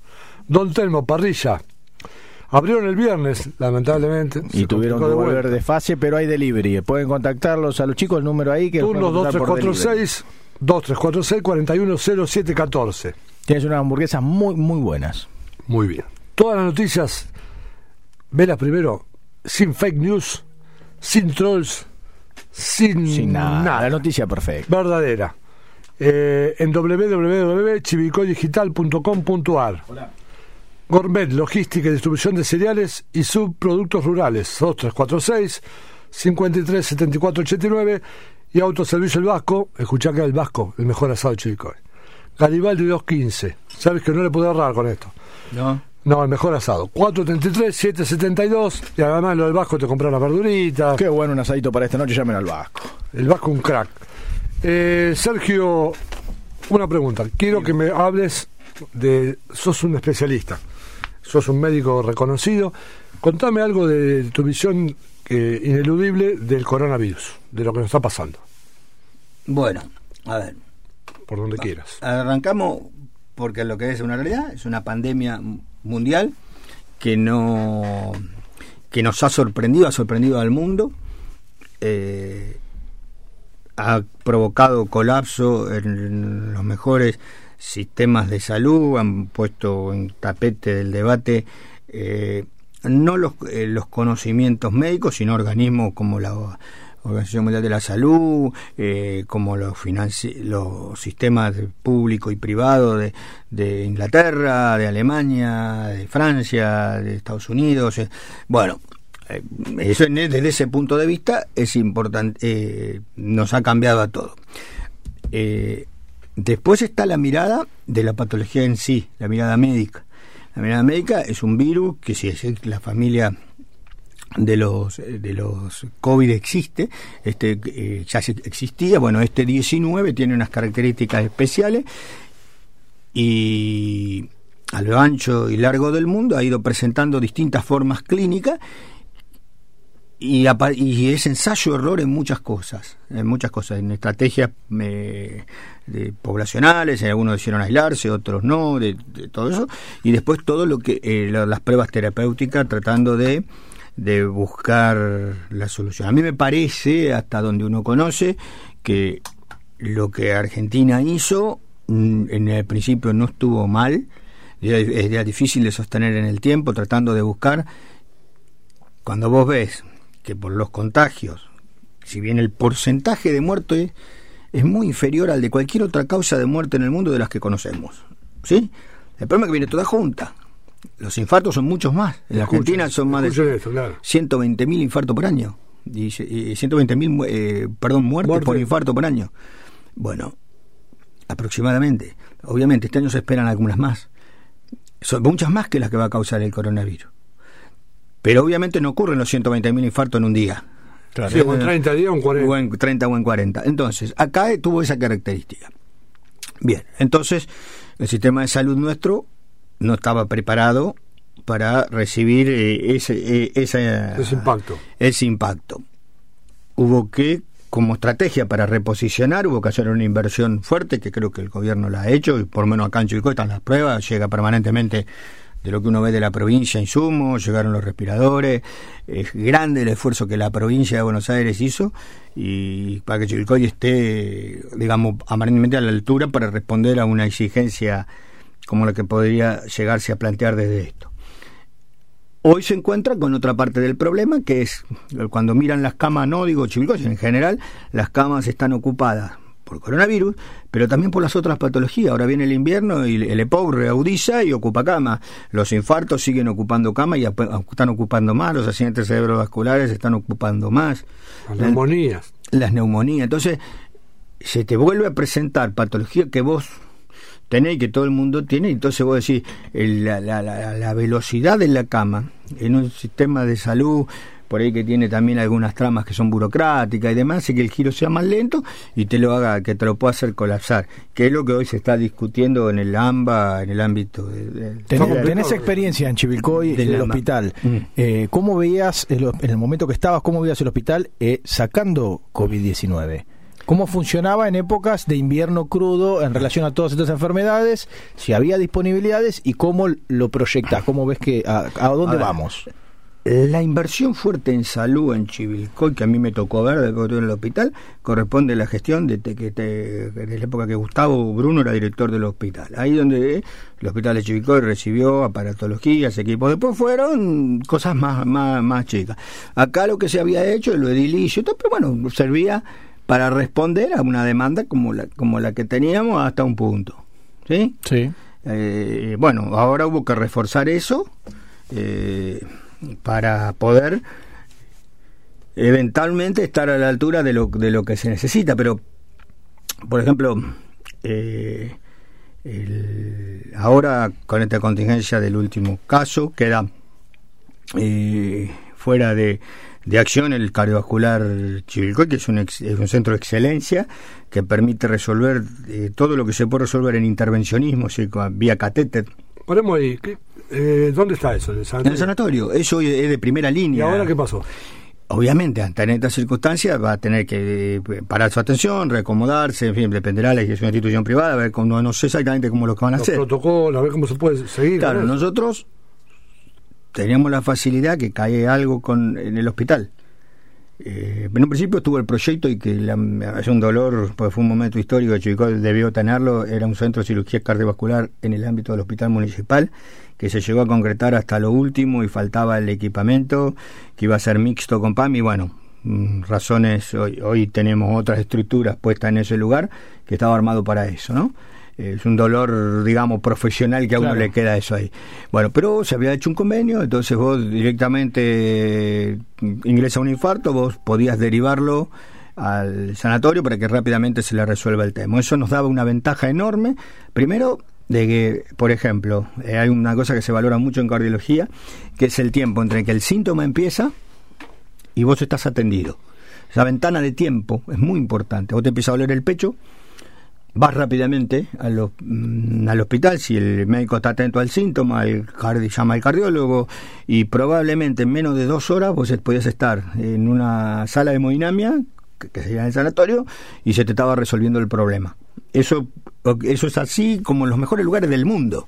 Don Telmo, parrilla. Abrieron el viernes, lamentablemente. y tuvieron que de volver de fase, pero hay delivery. Pueden contactarlos a los chicos, el número ahí que Turnos pueden contratar por delivery. 2346 2346 410714. Tienes unas hamburguesas muy, muy buenas. Muy bien. Todas las noticias, velas primero, sin fake news, sin trolls, sin, Sin nada. nada. La noticia perfecta. verdadera. Eh, en www.chivicoydigital.com.ar Gourmet, logística y distribución de cereales y subproductos rurales. 2346 537489 y Autoservicio El Vasco. Escuchá que el Vasco, el mejor asado de Chivicoy. Garibaldi 215. Sabes que no le puedo ahorrar con esto. ¿No? No, el mejor asado. 433 772 y además lo del Vasco te compras las verduritas. Qué bueno un asadito para esta noche, llamen al Vasco. El Vasco un crack. Eh, Sergio, una pregunta. Quiero que me hables de... Sos un especialista, sos un médico reconocido. Contame algo de tu visión eh, ineludible del coronavirus, de lo que nos está pasando, Bueno, a ver. por donde quieras. Arrancamos porque lo que es una realidad es una pandemia mundial que no que nos ha sorprendido, ha sorprendido al mundo, eh, ha provocado colapso en los mejores sistemas de salud, han puesto en tapete del debate eh, no los, eh, los conocimientos médicos, sino organismos como la Organización Mundial de la Salud, eh, como los, los sistemas público y privado de, de, Inglaterra, de Alemania, de Francia, de Estados Unidos. Eh, bueno, eh, eso desde ese punto de vista es importante, nos ha cambiado a todo. después está la mirada de la patología en sí, la mirada médica. La mirada médica es un virus que si es la familia de los de los COVID existe, este eh, ya existía, bueno, este 19 tiene unas características especiales y a lo ancho y largo del mundo ha ido presentando distintas formas clínicas y, y es ensayo error en muchas cosas, en muchas cosas, en estrategias eh, poblacionales, algunos hicieron aislarse, otros no, de, todo eso, y después todo lo que eh, las pruebas terapéuticas tratando de de buscar la solución. A mí me parece, hasta donde uno conoce, que lo que Argentina hizo mm, en el principio no estuvo mal, es difícil de sostener en el tiempo, tratando de buscar, cuando vos ves que por los contagios, si bien el porcentaje de muertos es, muy inferior al de cualquier otra causa de muerte en el mundo de las que conocemos, ¿sí? El problema es que viene toda junta. Los infartos son muchos más. En Argentina son más de 120.000 infartos por año. Y, 120.000 eh, perdón, muertes por infarto por año. Bueno, aproximadamente. Obviamente, este año se esperan algunas más. Son muchas más que las que va a causar el coronavirus. Pero obviamente no ocurren los 120.000 infartos en un día. Claro, sí, en 30 días o en 40. O en 30 o en 40. Entonces, acá tuvo esa característica. Bien, entonces el sistema de salud nuestro no estaba preparado para recibir eh, ese, eh, ese impacto. Ese impacto. Hubo que, como estrategia para reposicionar, hubo que hacer una inversión fuerte, que creo que el gobierno la ha hecho, y por lo menos acá en Chivico están las pruebas, llega permanentemente de lo que uno ve de la provincia insumos, llegaron los respiradores, es grande el esfuerzo que la provincia de Buenos Aires hizo y para que Chivilcoy esté, digamos, aparentemente a la altura para responder a una exigencia como la que podría llegarse a plantear desde esto. Hoy se encuentra con otra parte del problema, que es cuando miran las camas, no digo chivicos, en general, las camas están ocupadas por coronavirus, pero también por las otras patologías. Ahora viene el invierno y el EPOC reaudiza y ocupa cama. Los infartos siguen ocupando cama y están ocupando más, los accidentes cerebrovasculares están ocupando más. Las neumonías. Las neumonías. Entonces, se te vuelve a presentar patología que vos tenéis, que todo el mundo tiene, entonces vos decís, la, la, la, velocidad de la cama en un sistema de salud por ahí que tiene también algunas tramas que son burocráticas y demás, y que el giro sea más lento y te lo haga, que te lo pueda hacer colapsar, que es lo que hoy se está discutiendo en el AMBA, en el ámbito de... ¿Tenés, experiencia en Chivilcoy, en el hospital. Mm. Eh, ¿Cómo veías, en el momento que estabas, cómo veías el hospital eh, sacando COVID-19? cómo funcionaba en épocas de invierno crudo en relación a todas estas enfermedades, si había disponibilidades y cómo lo proyectas, cómo ves que a, dónde vamos. La inversión fuerte en salud en Chivilcoy, que a mí me tocó ver de en el hospital, corresponde a la gestión de, que de la época que Gustavo Bruno era director del hospital. Ahí donde el hospital de Chivilcoy recibió aparatologías, equipos. Después fueron cosas más, más, más chicas. Acá lo que se había hecho, lo edilicio, pero bueno, servía para responder a una demanda como la, como la que teníamos hasta un punto. ¿Sí? Sí. Eh, bueno, ahora hubo que reforzar eso eh, para poder eventualmente estar a la altura de lo, de lo que se necesita, pero, por ejemplo, eh, ahora con esta contingencia del último caso queda fuera de, de acción el cardiovascular Chivilcoy, que es un, un centro de excelencia que permite resolver eh, todo lo que se puede resolver en intervencionismo, vía catéter. Ponemos ahí, eh, ¿dónde está eso? ¿En el, sanatorio? en el sanatorio, eso es de primera línea. ¿Y ahora qué pasó? Obviamente, ante estas circunstancias va a tener que eh, parar su atención, reacomodarse, en fin, dependerá de la es una institución privada, a ver cómo, no sé exactamente cómo lo que van a Los hacer. protocolos, a ver cómo se puede seguir. Claro, nosotros teníamos la facilidad que cae algo con, en el hospital. Eh, en un principio estuvo el proyecto y que la, un dolor, fue un momento histórico, Chico debió tenerlo, era un centro de cirugía cardiovascular en el ámbito del hospital municipal, que se llegó a concretar hasta lo último y faltaba el equipamiento, que iba a ser mixto con PAM y bueno, mm, razones, hoy, hoy tenemos otras estructuras puestas en ese lugar que estaba armado para eso, ¿no? Es un dolor, digamos, profesional que a uno le queda eso ahí. Bueno, pero se había hecho un convenio, entonces vos directamente ingresa un infarto, vos podías derivarlo al sanatorio para que rápidamente se le resuelva el tema. Eso nos daba una ventaja enorme. Primero, de que, por ejemplo, eh, hay una cosa que se valora mucho en cardiología, que es el tiempo entre que el síntoma empieza y vos estás atendido. Esa ventana de tiempo es muy importante. Vos te empieza a doler el pecho, vas rápidamente mm, al hospital si el médico está atento al síntoma, el llama al cardiólogo y probablemente en menos de dos horas vos podías estar en una sala de hemodinamia, que, sería el sanatorio, y se te estaba resolviendo el problema. Eso, eso es así como en los mejores lugares del mundo.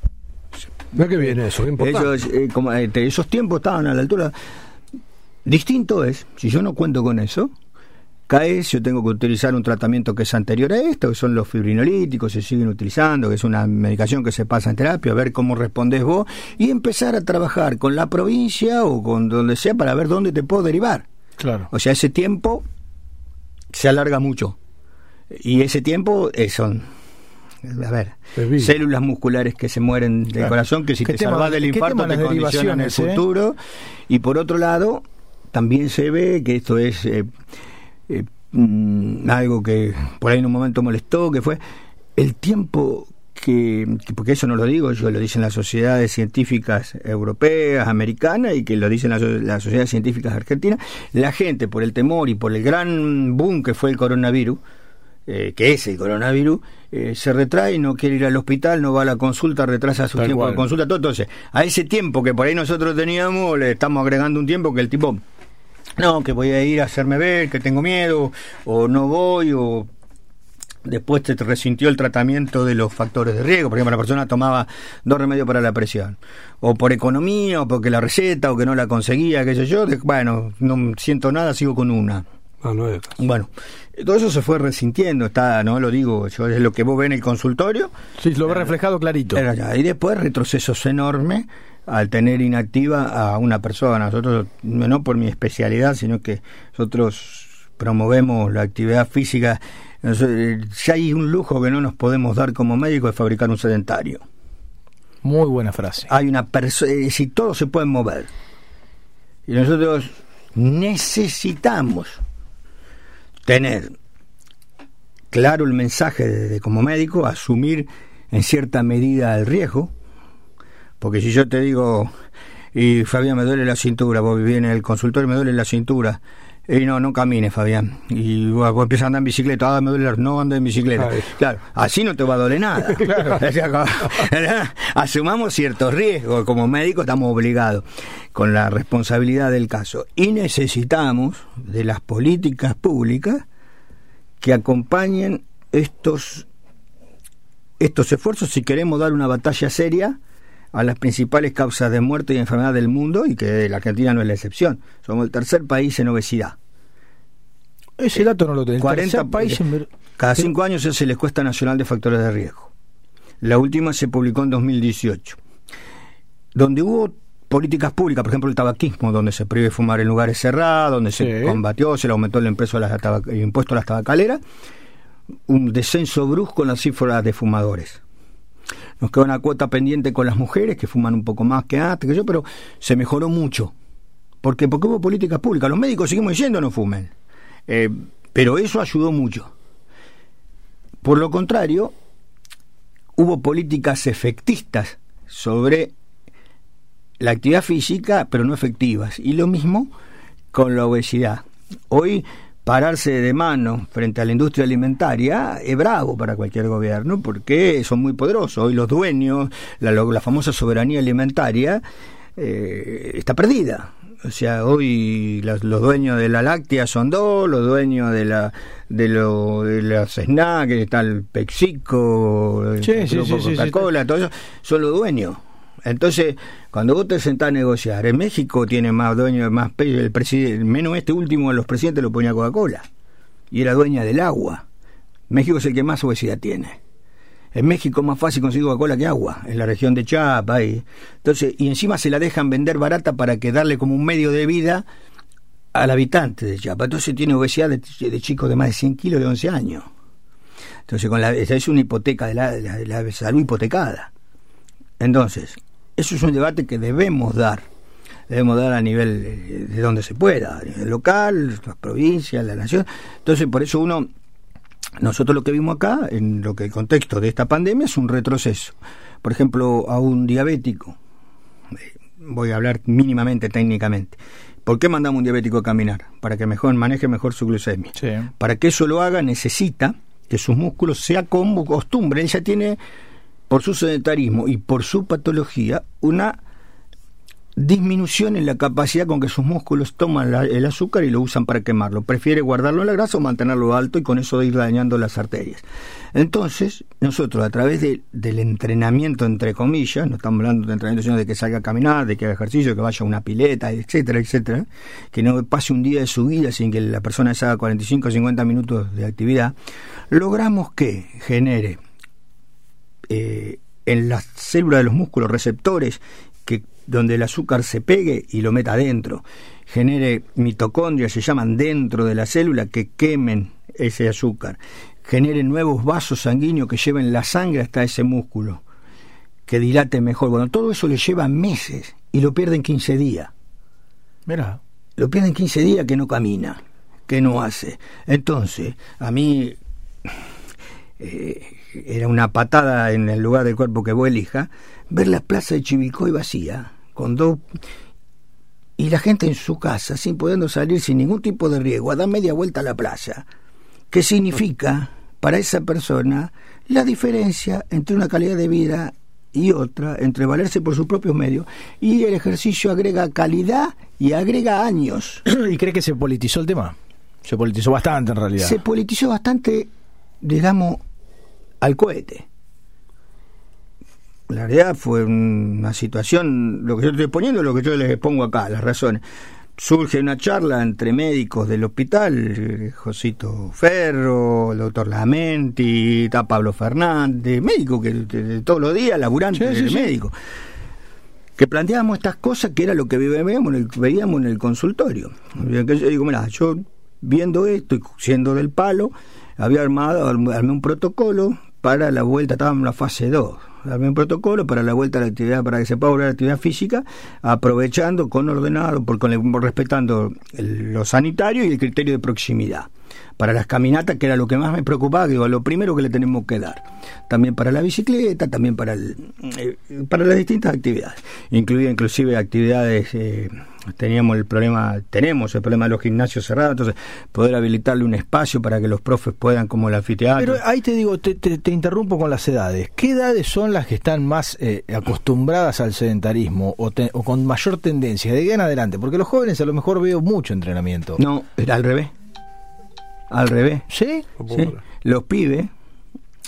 Mira que viene eso, Esos, eh, como, eh, esos tiempos estaban a la altura. Distinto es, si yo no cuento con eso, cae, yo tengo que utilizar un tratamiento que es anterior a esto, que son los fibrinolíticos, se siguen utilizando, que es una medicación que se pasa en terapia, a ver cómo respondes vos, y empezar a trabajar con la provincia o con donde sea para ver dónde te puedo derivar. Claro. O sea, ese tiempo se alarga mucho. Y ese tiempo eh, son a ver, células musculares que se mueren del corazón, que si te salvas del infarto te condicionan el eh? futuro. Y por otro lado, también se ve que esto es eh, eh, mm, algo que por ahí en un momento molestó, que fue el tiempo que, porque eso no lo digo, yo lo dicen las sociedades científicas europeas, americanas, y que lo dicen las, sociedades científicas argentinas, la gente por el temor y por el gran boom que fue el coronavirus, eh, que es el coronavirus, eh, se retrae, no quiere ir al hospital, no va a la consulta, retrasa su tiempo de consulta, todo. Entonces, a ese tiempo que por ahí nosotros teníamos, le estamos agregando un tiempo que el tipo no, que voy a ir a hacerme ver, que tengo miedo, o no voy, o después te resintió el tratamiento de los factores de riesgo. Por ejemplo, la persona tomaba dos remedios para la presión, o por economía, o porque la receta, o que no la conseguía, qué sé yo. bueno, no siento nada, sigo con una. Ah, no bueno, todo eso se fue resintiendo, está, no lo digo, yo es lo que vos ves en el consultorio. Sí, lo ve reflejado clarito. y después retrocesos enormes al tener inactiva a una persona. Nosotros, no por mi especialidad, sino que nosotros promovemos la actividad física. Si hay un lujo que no nos podemos dar como médicos es fabricar un sedentario. Muy buena frase. Hay una persona, eh, si todos se pueden mover. Y nosotros necesitamos tener claro el mensaje de como médico, asumir en cierta medida el riesgo, porque si yo te digo, y Fabián, me duele la cintura, vos vivís en el consultorio, me duele la cintura, y no, no camines, Fabián. Y vos, empiezas a andar en bicicleta, ah, me duele, no anda en bicicleta. Claro, así no te va a doler nada. Asumamos ciertos riesgos, como médicos estamos obligados con la responsabilidad del caso. Y necesitamos de las políticas públicas que acompañen estos, estos esfuerzos si queremos dar una batalla seria a las principales causas de muerte y enfermedad del mundo y que la Argentina no es la excepción. Somos el tercer país en obesidad. Ese dato no lo tengo. 40 países. Cada cinco años es la encuesta nacional de factores de riesgo. La última se publicó en 2018. Donde hubo políticas públicas, por ejemplo el tabaquismo, donde se prohíbe fumar en lugares cerrados, donde se combatió, se le aumentó el, impuesto a las impuesto a las tabacaleras, un descenso brusco en las cifras de fumadores. Nos queda una cuota pendiente con las mujeres que fuman un poco más que antes, que yo, pero se mejoró mucho. Porque, porque hubo políticas públicas. Los médicos seguimos diciendo no fumen. Eh, pero eso ayudó mucho. Por lo contrario, hubo políticas efectistas sobre la actividad física, pero no efectivas. Y lo mismo con la obesidad. Hoy pararse de mano frente a la industria alimentaria es bravo para cualquier gobierno porque son muy poderosos. Hoy los dueños, la, famosa soberanía alimentaria eh, está perdida. O sea, hoy los, dueños de la láctea son dos, los dueños de la de, lo, de los snacks, está el Pexico, Coca-Cola, todo eso, son los dueños. Entonces, cuando vos te sentás a negociar, en México tiene más dueño, más el presidente, menos este último de los presidentes lo ponía Coca-Cola. Y era dueña del agua. México es el que más obesidad tiene. En México es más fácil conseguir Coca-Cola que agua, en la región de Chiapas. Y, entonces, y encima se la dejan vender barata para que darle como un medio de vida al habitante de Chiapas. Entonces tiene obesidad de, chicos de más de 100 kilos de 11 años. Entonces con la, es una hipoteca de la, de la salud hipotecada. Entonces, eso es un debate que debemos dar debemos dar a nivel eh, de donde se pueda, a nivel local, las provincias, la nación. Entonces, por eso uno, nosotros lo que vimos acá, en lo que el contexto de esta pandemia, es un retroceso. Por ejemplo, a un diabético, eh, voy a hablar mínimamente técnicamente. ¿Por qué mandamos un diabético a caminar? Para que mejor maneje mejor su glucemia. Para que eso lo haga necesita que sus músculos sea como costumbre. Él ya tiene, por su sedentarismo y por su patología, una disminución en la capacidad con que sus músculos toman el azúcar y lo usan para quemarlo. Prefiere guardarlo en la grasa o mantenerlo alto y con eso ir dañando las arterias. Entonces, nosotros a través del entrenamiento, entre comillas, no estamos hablando de entrenamiento, sino de que salga a caminar, de que haga ejercicio, que vaya a una pileta, etcétera, etcétera, que no pase un día de su vida sin que la persona haga 45 o 50 minutos de actividad, logramos que genere eh, en las células de los músculos receptores que donde el azúcar se pegue y lo meta adentro, genere mitocondrias, se llaman dentro de la célula, que quemen ese azúcar, genere nuevos vasos sanguíneos que lleven la sangre hasta ese músculo, que dilate mejor. Bueno, todo eso le lleva meses y lo pierde en 15 días. Mira. Lo pierde en 15 días que no camina, que no hace. Entonces, a mí eh, era una patada en el lugar del cuerpo que vos elija, ver la plaza de Chivilcoy vacía, con dos y la gente en su casa, sin poder salir sin ningún tipo de riesgo, a dar media vuelta a la plaza. ¿Qué significa para esa persona la diferencia entre una calidad de vida y otra, entre valerse por sus propios medios, y el ejercicio agrega calidad y agrega años. ¿Y cree que se politizó el tema? Se politizó bastante en realidad. Se politizó bastante, digamos, al cohete la realidad fue una situación, lo que yo estoy poniendo, lo que yo les pongo acá, las razones. Surge una charla entre médicos del hospital, Josito Ferro, el doctor Lamenti, está Pablo Fernández, médico que todos los días, laburante médico, que planteábamos estas cosas que era lo que veíamos en el, veíamos en el consultorio. Yo digo, mira, yo viendo esto y siendo del palo, había armado, armé un protocolo para la vuelta, estábamos en la fase 2 darme un protocolo para la vuelta a la actividad, para que se pueda volver a la actividad física, aprovechando con ordenado, por, con respetando lo sanitario y el criterio de proximidad. Para las caminatas, que era lo que más me preocupaba, digo, lo primero que le tenemos que dar. También para la bicicleta, también para, el, eh, para las distintas actividades, incluida inclusive actividades eh, teníamos el problema, tenemos el problema de los gimnasios cerrados, entonces poder habilitarle un espacio para que los profes puedan, como el anfiteatro. Pero ahí te digo, te, te, interrumpo con las edades. ¿Qué edades son las que están más eh, acostumbradas al sedentarismo o, o, con mayor tendencia? De en adelante, porque los jóvenes a lo mejor veo mucho entrenamiento. No, era al revés. Al revés. ¿Sí? ¿Sí? Los pibes,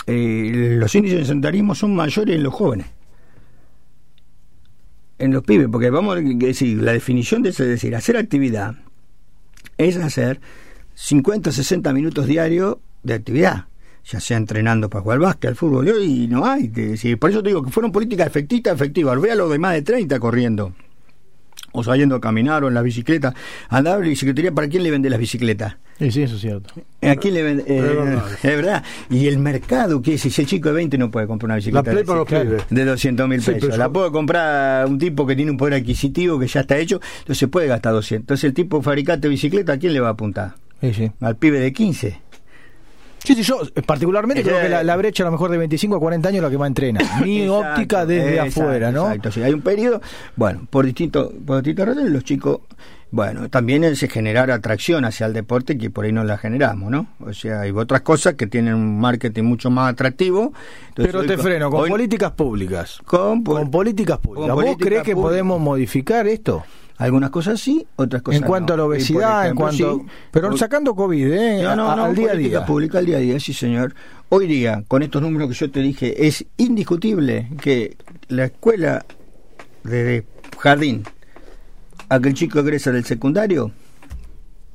eh, los índices de sedentarismo son mayores en los jóvenes en los pibes, porque vamos a decir, la definición de eso es decir, hacer actividad es hacer 50 60 minutos diarios de actividad, ya sea entrenando para jugar al básquet, al fútbol, y no hay que decir, por eso te digo que fueron políticas efectivas, efectivas, vea los de más de 30 corriendo o saliendo a caminar o en la bicicleta. Andaba en la bicicletería, ¿para quién le vende las bicicletas? Sí, sí, eso es cierto. ¿A quién le vende? Eh, es verdad. Y el mercado, ¿qué es? Si el chico de 20 no puede comprar una bicicleta de, 200 mil pesos. la puede comprar un tipo que tiene un poder adquisitivo que ya está hecho, entonces puede gastar 200. Entonces el tipo fabricante de bicicleta, ¿a quién le va a apuntar? Sí, sí. Al pibe de 15. Sí, sí, yo particularmente creo que la, brecha a lo mejor de 25 a 40 años es la que más entrena. Mi óptica desde afuera, ¿no? Exacto, sí, hay un periodo, bueno, por distintos por distintas razones los chicos, bueno, también es generar atracción hacia el deporte que por ahí no la generamos, ¿no? O sea, hay otras cosas que tienen un marketing mucho más atractivo. Pero te freno, con políticas públicas. Con, políticas públicas. ¿Vos crees que podemos modificar esto? Algunas cosas sí, otras cosas En cuanto a la obesidad, en cuanto... pero sacando COVID, ¿eh? No, no, no, al día a día. pública al día a día, sí señor. Hoy día, con estos números que yo te dije, es indiscutible que la escuela de jardín, aquel chico egresa del secundario,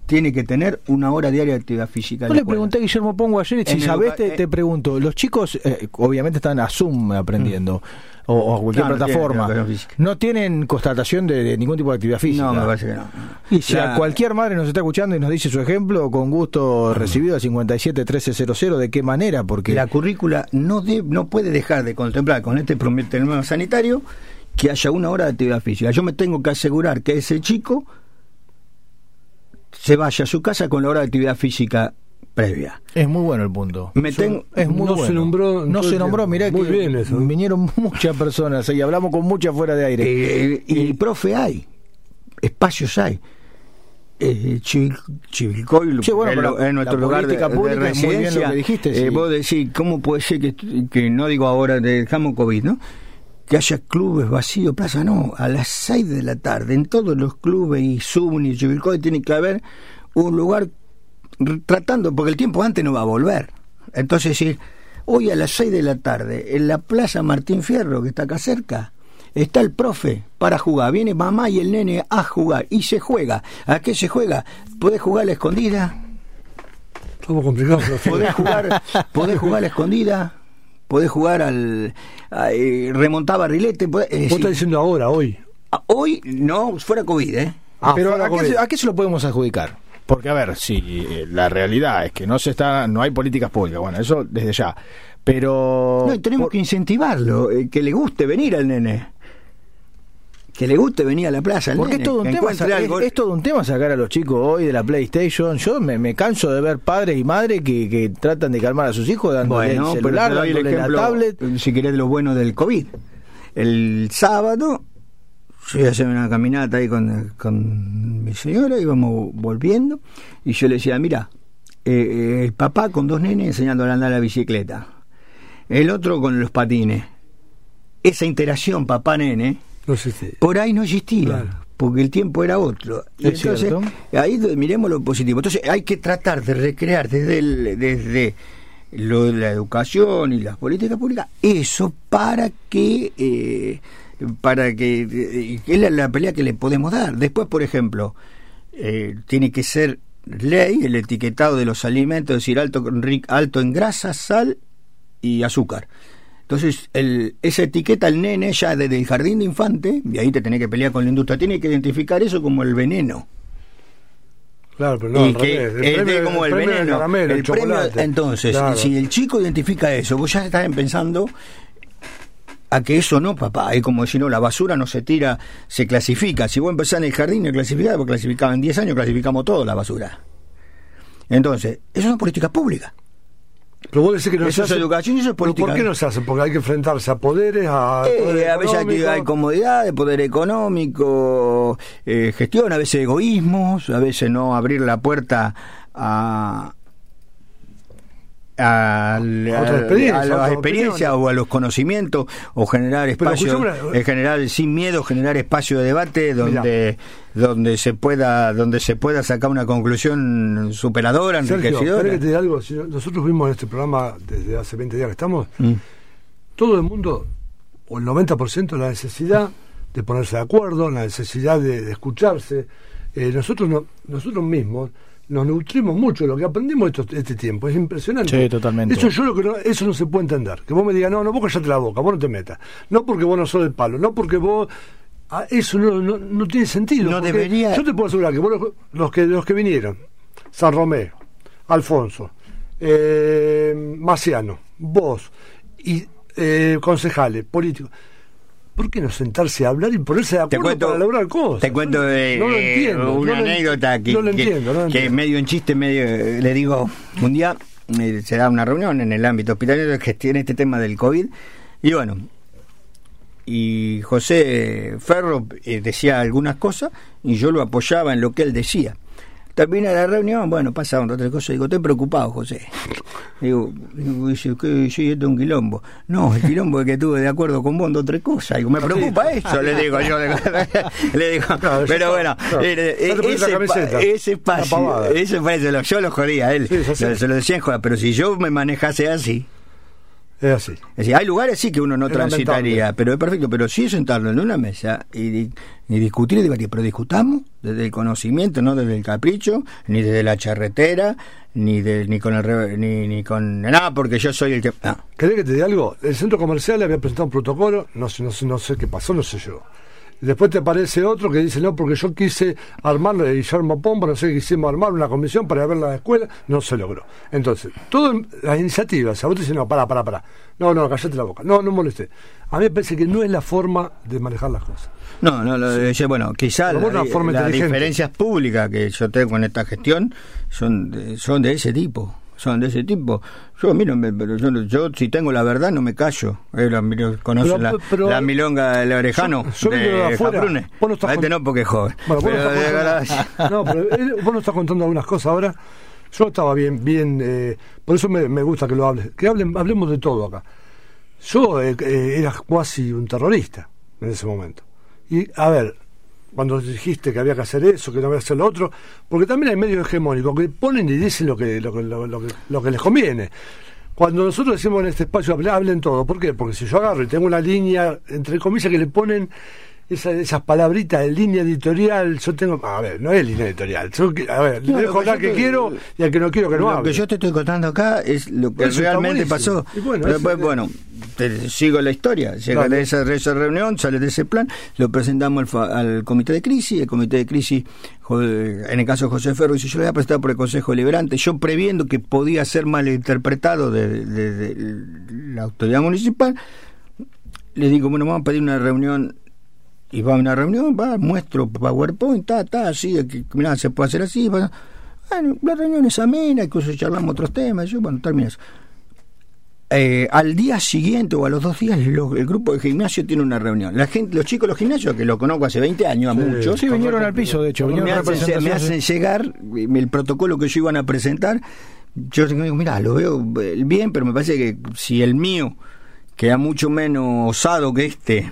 tiene que tener una hora diaria de actividad física. No le pregunté a Guillermo Pongo ayer, si sabés, te, te, pregunto, los chicos eh, obviamente están a Zoom aprendiendo, mm. o, a cualquier plataforma, no, tienen constatación de, ningún tipo de actividad física. No, me parece que no. Y si a cualquier madre nos está escuchando y nos dice su ejemplo, con gusto recibido a 57 1300, ¿de qué manera? Porque la currícula no, no puede dejar de contemplar con este problema sanitario que haya una hora de actividad física. Yo me tengo que asegurar que ese chico se vaya a su casa con la hora de actividad física previa. Es muy bueno el punto. Me tengo, es muy no se nombró, no se nombró, mirá que vinieron muchas personas y hablamos con muchas fuera de aire. Eh, y, profe hay, espacios hay. Eh, Chivilcoy sí, bueno, en, nuestro lugar de, de residencia, dijiste, eh, vos decís, ¿cómo puede ser que, que no digo ahora dejamos COVID, ¿no? Que haya clubes vacíos, plaza no, a las 6 de la tarde, en todos los clubes y Zoom y Chivilcoy tiene que haber un lugar tratando, porque el tiempo antes no va a volver. Entonces decir, hoy a las 6 de la tarde, en la Plaza Martín Fierro, que está acá cerca, está el profe para jugar, viene mamá y el nene a jugar, y se juega. ¿A qué se juega? ¿Puedes jugar a la escondida? Complicado. ¿Podés jugar, ¿Podés jugar a la escondida? Podés jugar al. A, eh, remontar barrilete. Vos estás diciendo ahora, hoy. Ah, hoy, no, fuera COVID, ¿eh? Ah, pero ¿a qué, ¿a qué, se lo podemos adjudicar? Porque, a ver, si eh, la realidad es que no se está, no hay políticas públicas, bueno, eso desde ya. Pero. No, tenemos que incentivarlo, eh, que le guste venir al nene que le guste venir a la plaza. Porque es, todo un tema, es, todo un tema sacar a los chicos hoy de la PlayStation. Yo me, canso de ver padres y madres que, tratan de calmar a sus hijos dándole el celular, dándole la tablet. Si querés lo bueno del COVID. El sábado yo iba a hacer una caminata ahí con, con mi señora, íbamos volviendo, y yo le decía, mira, eh, eh, el papá con dos nenes enseñándole a andar la bicicleta, el otro con los patines. Esa interacción papá-nene por ahí no existía. Porque el tiempo era otro. Y entonces, ahí miremos lo positivo. Entonces, hay que tratar de recrear desde, desde lo de la educación y las políticas públicas eso para que. Eh, para que. Eh, es la, pelea que le podemos dar. Después, por ejemplo, eh, tiene que ser ley el etiquetado de los alimentos, es decir, alto, alto en grasa, sal y azúcar. Entonces, el, esa etiqueta al nene ya desde el jardín de infante, y ahí te tenés que pelear con la industria, tiene que identificar eso como el veneno. Claro, pero no, El premio, como el, veneno. el premio, entonces, si el chico identifica eso, vos ya estás pensando a que eso no, papá, es como decir, no, la basura no se tira, se clasifica. Si vos empezás en el jardín a clasificar, porque clasificaban en 10 años, clasificamos todo la basura. Entonces, eso es una política pública. Pero vos decís que no eso es educación y eso es política. ¿Por qué no se hace? Porque hay que enfrentarse a poderes, a. Eh, a veces hay, comodidad, de poder económico, eh, gestión, a veces egoísmos, a veces no abrir la puerta a, a, las experiencias o a los conocimientos o generar espacio en general sin miedo generar espacio de debate donde donde se pueda donde se pueda sacar una conclusión superadora enriquecedora. algo. Nosotros vimos en este programa desde hace 20 días que estamos mm. todo el mundo o el 90% la necesidad de ponerse de acuerdo la necesidad de, escucharse. Eh, nosotros no, nosotros mismos nos nutrimos mucho de lo que aprendimos este tiempo. Es impresionante. Sí, totalmente. Eso yo lo que no, eso no se puede entender. Que vos me digas, no, no, vos callate la boca, vos no te metas. No porque vos no sos del palo, no porque vos... Ah, eso no, no, tiene sentido. No debería... Yo te puedo asegurar que vos, los, que los que vinieron, San Romeo, Alfonso, eh, Maciano, vos y eh, concejales, políticos ¿por qué no sentarse a hablar y ponerse de acuerdo para lograr cosas? Te cuento una anécdota que, que, medio en chiste, medio le digo, un día eh, se da una reunión en el ámbito hospitalario que tiene este tema del COVID y bueno, y José Ferro eh, decía algunas cosas y yo lo apoyaba en lo que él decía. Termina la reunión, bueno, pasaban otras cosas. Digo, estoy preocupado, José. Digo, dice, ¿qué? Sí, esto es un quilombo. No, el quilombo es que estuve de acuerdo con vos en tres cosas. Digo, me preocupa eso, le digo yo. le digo, pero bueno, ese, ese espacio, ese espacio, yo lo jodía a él. se lo decía en joda, pero si yo me manejase así. Es así. Es decir, hay lugares sí que uno no transitaría, pero es perfecto. Pero sí sentarlo en una mesa y, discutir y debatir. Pero discutamos desde el conocimiento, no desde el capricho, ni desde la charretera, ni de, ni con el ni, ni con nada, porque yo soy el que. No. ¿Querés que te diga algo? El centro comercial había presentado un protocolo, no sé, no sé, no sé qué pasó, no sé yo. Después te aparece otro que dice, no, porque yo quise armar, Guillermo Pombo, no sé, quisimos armar una comisión para ver la escuela, no se logró. Entonces, todas las iniciativas, a vos te dicen, no, para, para, para. No, no, callate la boca. No, no moleste. A mí me parece que no es la forma de manejar las cosas. No, no, lo, bueno, quizás las diferencias públicas que yo tengo en esta gestión son son de ese tipo son de ese tipo. Yo, mí pero yo, si tengo la verdad no me callo. Eh, la, la, milonga del orejano yo, de afuera. Vos no estás este no porque es joven. Bueno, vos, no, pero eh, vos no estás contando algunas cosas ahora. Yo estaba bien, bien, eh, por eso me, me, gusta que lo hables. Que hablen, hablemos de todo acá. Yo eh, era casi un terrorista en ese momento. Y, a ver, cuando dijiste que había que hacer eso, que no había que hacer lo otro, porque también hay medios hegemónicos que ponen y dicen lo que, lo, lo, que, lo que les conviene. Cuando nosotros decimos en este espacio hablen todo, ¿por qué? Porque si yo agarro y tengo una línea, entre comillas, que le ponen esa, esas palabritas de línea editorial, yo tengo. A ver, no es línea editorial. a ver, le dejo hablar que, quiero y al que no quiero que no hable. Lo que yo te estoy contando acá es lo que realmente pasó. bueno, después, bueno te sigo la historia. Llega de esa, reunión, sale de ese plan, lo presentamos al, comité de crisis. El comité de crisis, en el caso de José Ferro, dice: Yo le voy a presentar por el Consejo Liberante. Yo previendo que podía ser mal interpretado de la autoridad municipal, le digo: Bueno, vamos a pedir una reunión y va a una reunión, va, muestro PowerPoint, ta, ta, así, mirá, se puede hacer así. bueno, la reunión es amena, incluso charlamos otros temas, yo, bueno, termina eso. Eh, al día siguiente o a los dos días el grupo de gimnasio tiene una reunión. La gente, los chicos de los gimnasios, que lo conozco hace 20 años, a muchos. Sí, vinieron al piso, de hecho. Me hacen, me hacen llegar el protocolo que ellos iban a presentar. Yo digo, mira, lo veo bien, pero me parece que si el mío queda mucho menos osado que este,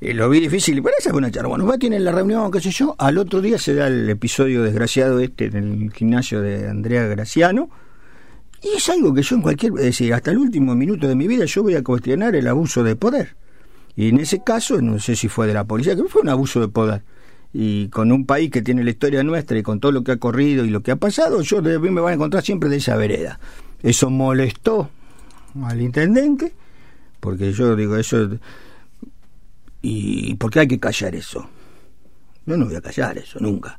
eh, lo vi difícil, y parece buena charla. Bueno, va, tienen la reunión, qué sé yo. Al otro día se da el episodio desgraciado este en el gimnasio de Andrea Graciano. Y es algo que yo en cualquier, es decir, hasta el último minuto de mi vida yo voy a cuestionar el abuso de poder. Y en ese caso, no sé si fue de la policía, que fue un abuso de poder. Y con un país que tiene la historia nuestra y con todo lo que ha corrido y lo que ha pasado, yo de mí me van a encontrar siempre de esa vereda. Eso molestó al intendente, porque yo digo, eso ¿Y por qué hay que callar eso? Yo no voy a callar eso, nunca.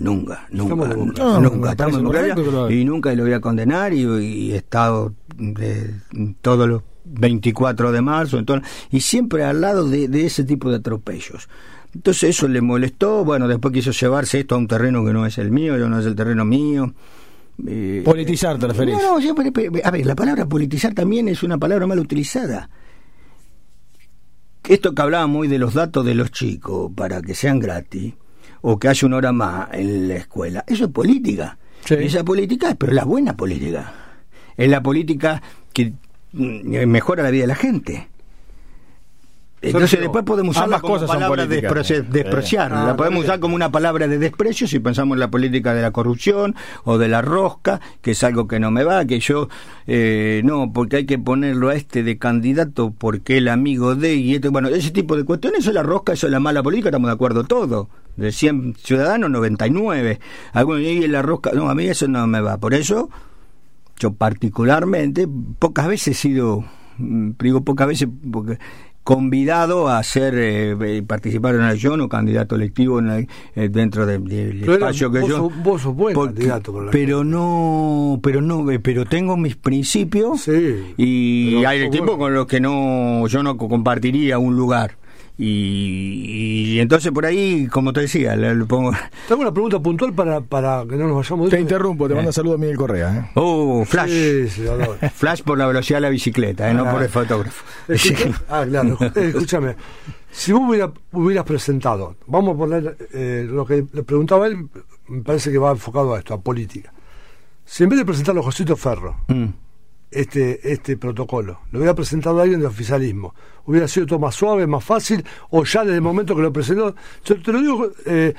Nunca, nunca, nunca. y nunca lo voy a condenar y, he estado de, todos los 24 de marzo y siempre al lado de, ese tipo de atropellos. Entonces eso le molestó, bueno, después quiso llevarse esto a un terreno que no es el mío, no es el terreno mío. Eh, politizar, te referís. No, no, a ver, la palabra politizar también es una palabra mal utilizada esto que hablábamos hoy de los datos de los chicos para que sean gratis o que haya una hora más en la escuela, eso es política. Esa política, pero la buena política. Es la política que mm, mejora la vida de la gente. Entonces después podemos usarla como palabra de despreciar, la podemos usar como una palabra de desprecio si pensamos en la política de la corrupción o de la rosca, que es algo que no me va, que yo eh, no, porque hay que ponerlo a este de candidato porque el amigo de y esto, bueno, ese tipo de cuestiones, eso es la rosca, eso es la mala política, estamos de acuerdo todo. De 100 ciudadanos, 99. Algunos y la rosca, no, a mí eso no me va. Por eso yo particularmente pocas veces he sido mm, digo pocas veces porque convidado a ser eh, eh, participar en elección o candidato electivo en eh, dentro del espacio que yo vos sos buen candidato pero no pero no pero tengo mis principios y hay tipos con los que no yo no compartiría un lugar y, entonces por ahí, como te decía, le, pongo... Tengo una pregunta puntual para, para que no nos vayamos. Te interrumpo, te mando saludos a Miguel Correa. ¿eh? Oh, flash. flash por la velocidad de la bicicleta, ¿eh? no por el fotógrafo. ah, claro. Eh, escúchame, si vos hubieras presentado, vamos a poner eh, lo que le preguntaba él, me parece que va enfocado a esto, a política. Si en vez de presentarlo Josito Ferro, mm este, este protocolo, lo hubiera presentado alguien de oficialismo, hubiera sido todo más suave, más fácil, o ya desde el momento que lo presentó, yo te lo digo, eh,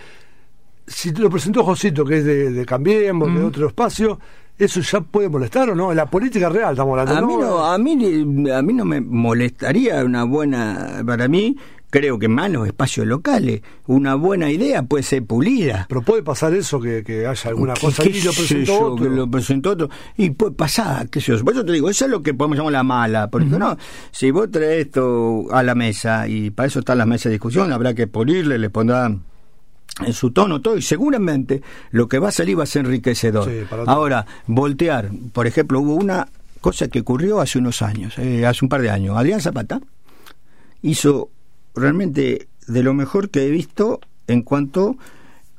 si lo presentó Josito, que es de, Cambiemos, de otro espacio, ¿Eso ya puede molestar o no? En la política real estamos hablando. A mí no, a mí, a mí no me molestaría una buena, para mí, creo que más los espacios locales, una buena idea puede ser pulida. Pero puede pasar eso, que, haya alguna cosa y lo presentó otro. lo presentó otro. Y puede pasar, qué sé yo. Por eso te digo, eso es lo que podemos llamar la mala. Porque no, si vos traes esto a la mesa, y para eso está la mesa de discusión, habrá que pulirle, le pondrán en su tono todo y seguramente lo que va a salir va a ser enriquecedor. Ahora, voltear, por ejemplo, hubo una cosa que ocurrió hace unos años, eh, hace un par de años. Adrián Zapata hizo realmente de lo mejor que he visto en cuanto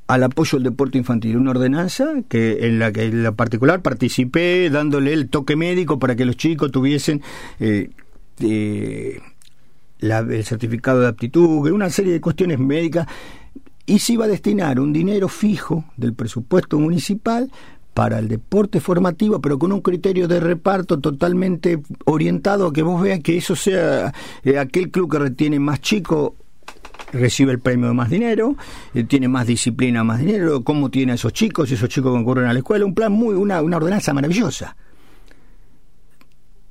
al apoyo al deporte infantil, una ordenanza que en la que en la particular participé dándole el toque médico para que los chicos tuviesen eh, el certificado de aptitud, una serie de cuestiones médicas. Y se iba a destinar un dinero fijo del presupuesto municipal para el deporte formativo, pero con un criterio de reparto totalmente orientado a que vos veas que eso sea eh, aquel club que retiene más chico recibe el premio de más dinero, eh, tiene más disciplina, más dinero, cómo tiene a esos chicos, esos chicos concurren a la escuela, un plan muy, una, una ordenanza maravillosa.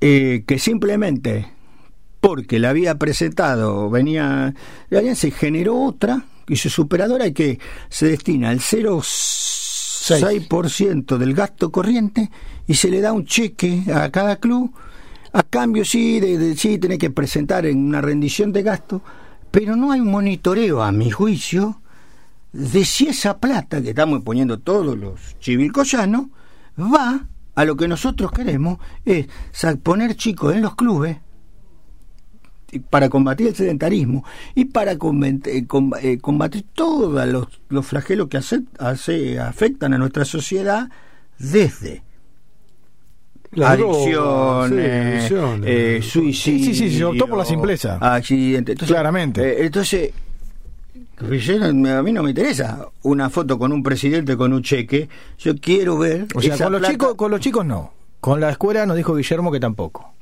Eh, que simplemente porque la había presentado, venía, se generó otra y su superadora y que se destina al 0,6% del gasto corriente y se le da un cheque a cada club. A cambio sí de, sí tener que presentar en una rendición de gasto pero no hay un monitoreo a mi juicio de si esa plata que estamos poniendo todos los chivilcoyanos va a lo que nosotros queremos es poner chicos en los clubes para combatir el sedentarismo y para eh, eh, combatir todos los, los, flagelos que hace, afectan a nuestra sociedad desde la adicciones, eh, suicidio. Sí, sí, sí, se optó por la simpleza. Accidente. Claramente. entonces, a mí no me interesa una foto con un presidente con un cheque. Yo quiero ver. O sea, con los, chicos, con los chicos no. Con la escuela nos dijo Guillermo que tampoco.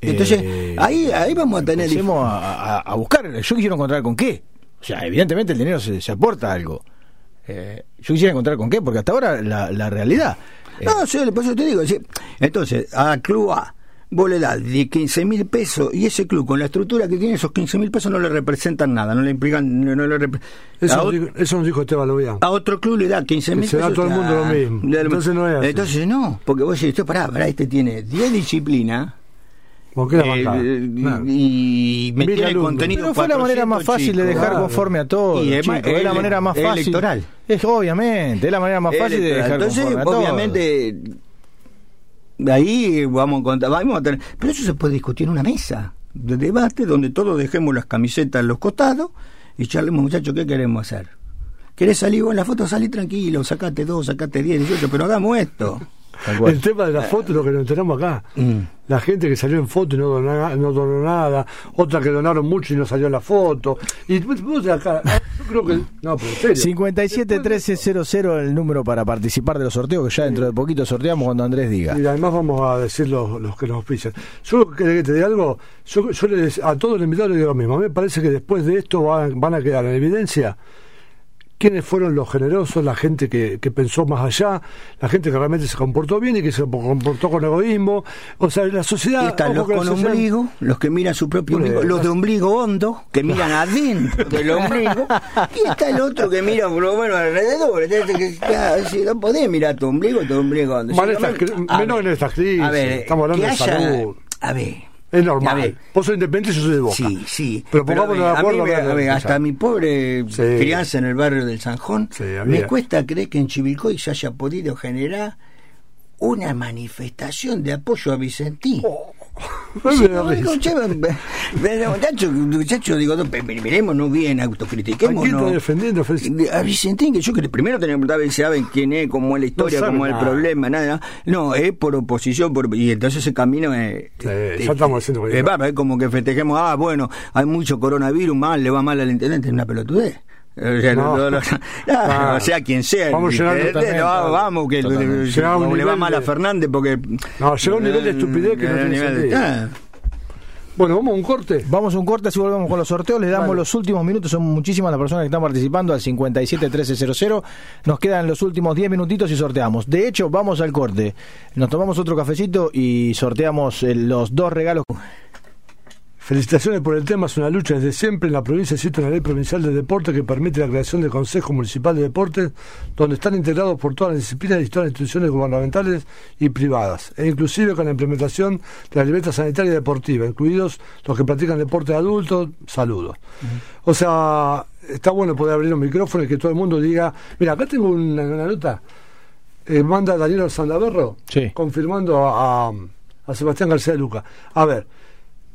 Entonces, eh, ahí, ahí vamos a tener. A, a, buscar. Yo quisiera encontrar con qué. O sea, evidentemente el dinero se, aporta algo. Eh, yo quisiera encontrar con qué, porque hasta ahora la, la realidad. Eh, no, sí, por eso te digo. Entonces, a Club A vos le das de 15 mil pesos y ese club con la estructura que tiene esos 15 mil pesos no le representan nada, no le implican... No, le eso, eso, nos dijo Esteban Lobián. A otro club le da 15 mil pesos. Se da todo el mundo lo mismo. Entonces no es así. Entonces no, porque vos decís, pará, pará, este tiene 10 disciplinas eh, y meter el contenido Pero fue la manera más fácil de dejar conforme a todos. Y es, la manera más fácil. electoral. Es obviamente, es la manera más fácil de dejar Entonces, conforme a todos. obviamente, de ahí vamos a contar, vamos a tener, pero eso se puede discutir en una mesa de debate donde todos dejemos las camisetas en los costados y charlemos, muchachos, ¿qué queremos hacer? ¿Querés salir vos en la foto? Salí tranquilo, sacate dos, sacate diez, dieciocho, pero hagamos esto. El tema de la foto es lo que nos enteramos acá. Mm. La gente que salió en foto y no donó, no donó nada, otra que donaron mucho y no salió en la foto. Y vos acá, yo creo que. No, pero en serio. 571300 el número para participar de los sorteos, que ya dentro de poquito sorteamos cuando Andrés diga. Y además vamos a decir los, los que nos pisan. Yo que te diga algo, yo, yo a todos los invitados les digo lo mismo. A mí me parece que después de esto van, van a quedar en evidencia quiénes fueron los generosos, la gente que, que, pensó más allá, la gente que realmente se comportó bien y que se comportó con egoísmo. O sea, la sociedad. Están los con ombligo, los que miran su propio ombligo, los de ombligo hondo, que miran adentro del ombligo, y está el otro que mira por lo menos alrededor. Si no podés mirar tu ombligo, tu ombligo hondo. menos en estas crisis. Estamos hablando de salud. A ver es normal. Vos sos independiente, yo soy de Boca. Sí, sí. Pero pongámonos de acuerdo. A mí, hasta mi pobre crianza en el barrio del Sanjón, me cuesta creer que en Chivilcoy se haya podido generar una manifestación de apoyo a Vicentín. Oh. muchacho, digo, miremos no bien, autocritiquemos. no. defendiendo? A Vicentín, que yo que primero tenía que preguntar saben quién es, cómo es la historia, cómo es el problema, nada. No, es por oposición, por, y entonces ese camino es. Sí, ya estamos haciendo. Es, es como que festejemos, ah, bueno, hay mucho coronavirus, mal, le va mal al intendente, es una pelotudez. O sea, no. o sea, quien sea. Vamos llegando no, vamos, que le va mal a Fernández porque. No, llega un nivel de estupidez que no tiene sentido. Bueno, vamos a un corte. Vamos a un corte, así volvemos con los sorteos. Les damos los últimos minutos. Son muchísimas las personas que están participando al 571300. Nos quedan los últimos 10 minutitos y sorteamos. De hecho, vamos al corte. Nos tomamos otro cafecito y sorteamos eh, los dos regalos. Felicitaciones por el tema, es una lucha desde siempre. En la provincia existe una ley provincial de deporte que permite la creación del Consejo Municipal de Deportes, donde están integrados por todas las disciplinas y todas las instituciones gubernamentales y privadas, e inclusive con la implementación de la libertad sanitaria y deportiva, incluidos los que practican deporte de adultos, saludos. O sea, está bueno poder abrir un micrófono y que todo el mundo diga, mira, acá tengo una, nota, eh, manda Daniel Sandaverro, confirmando a, a Sebastián García de Luca. A ver,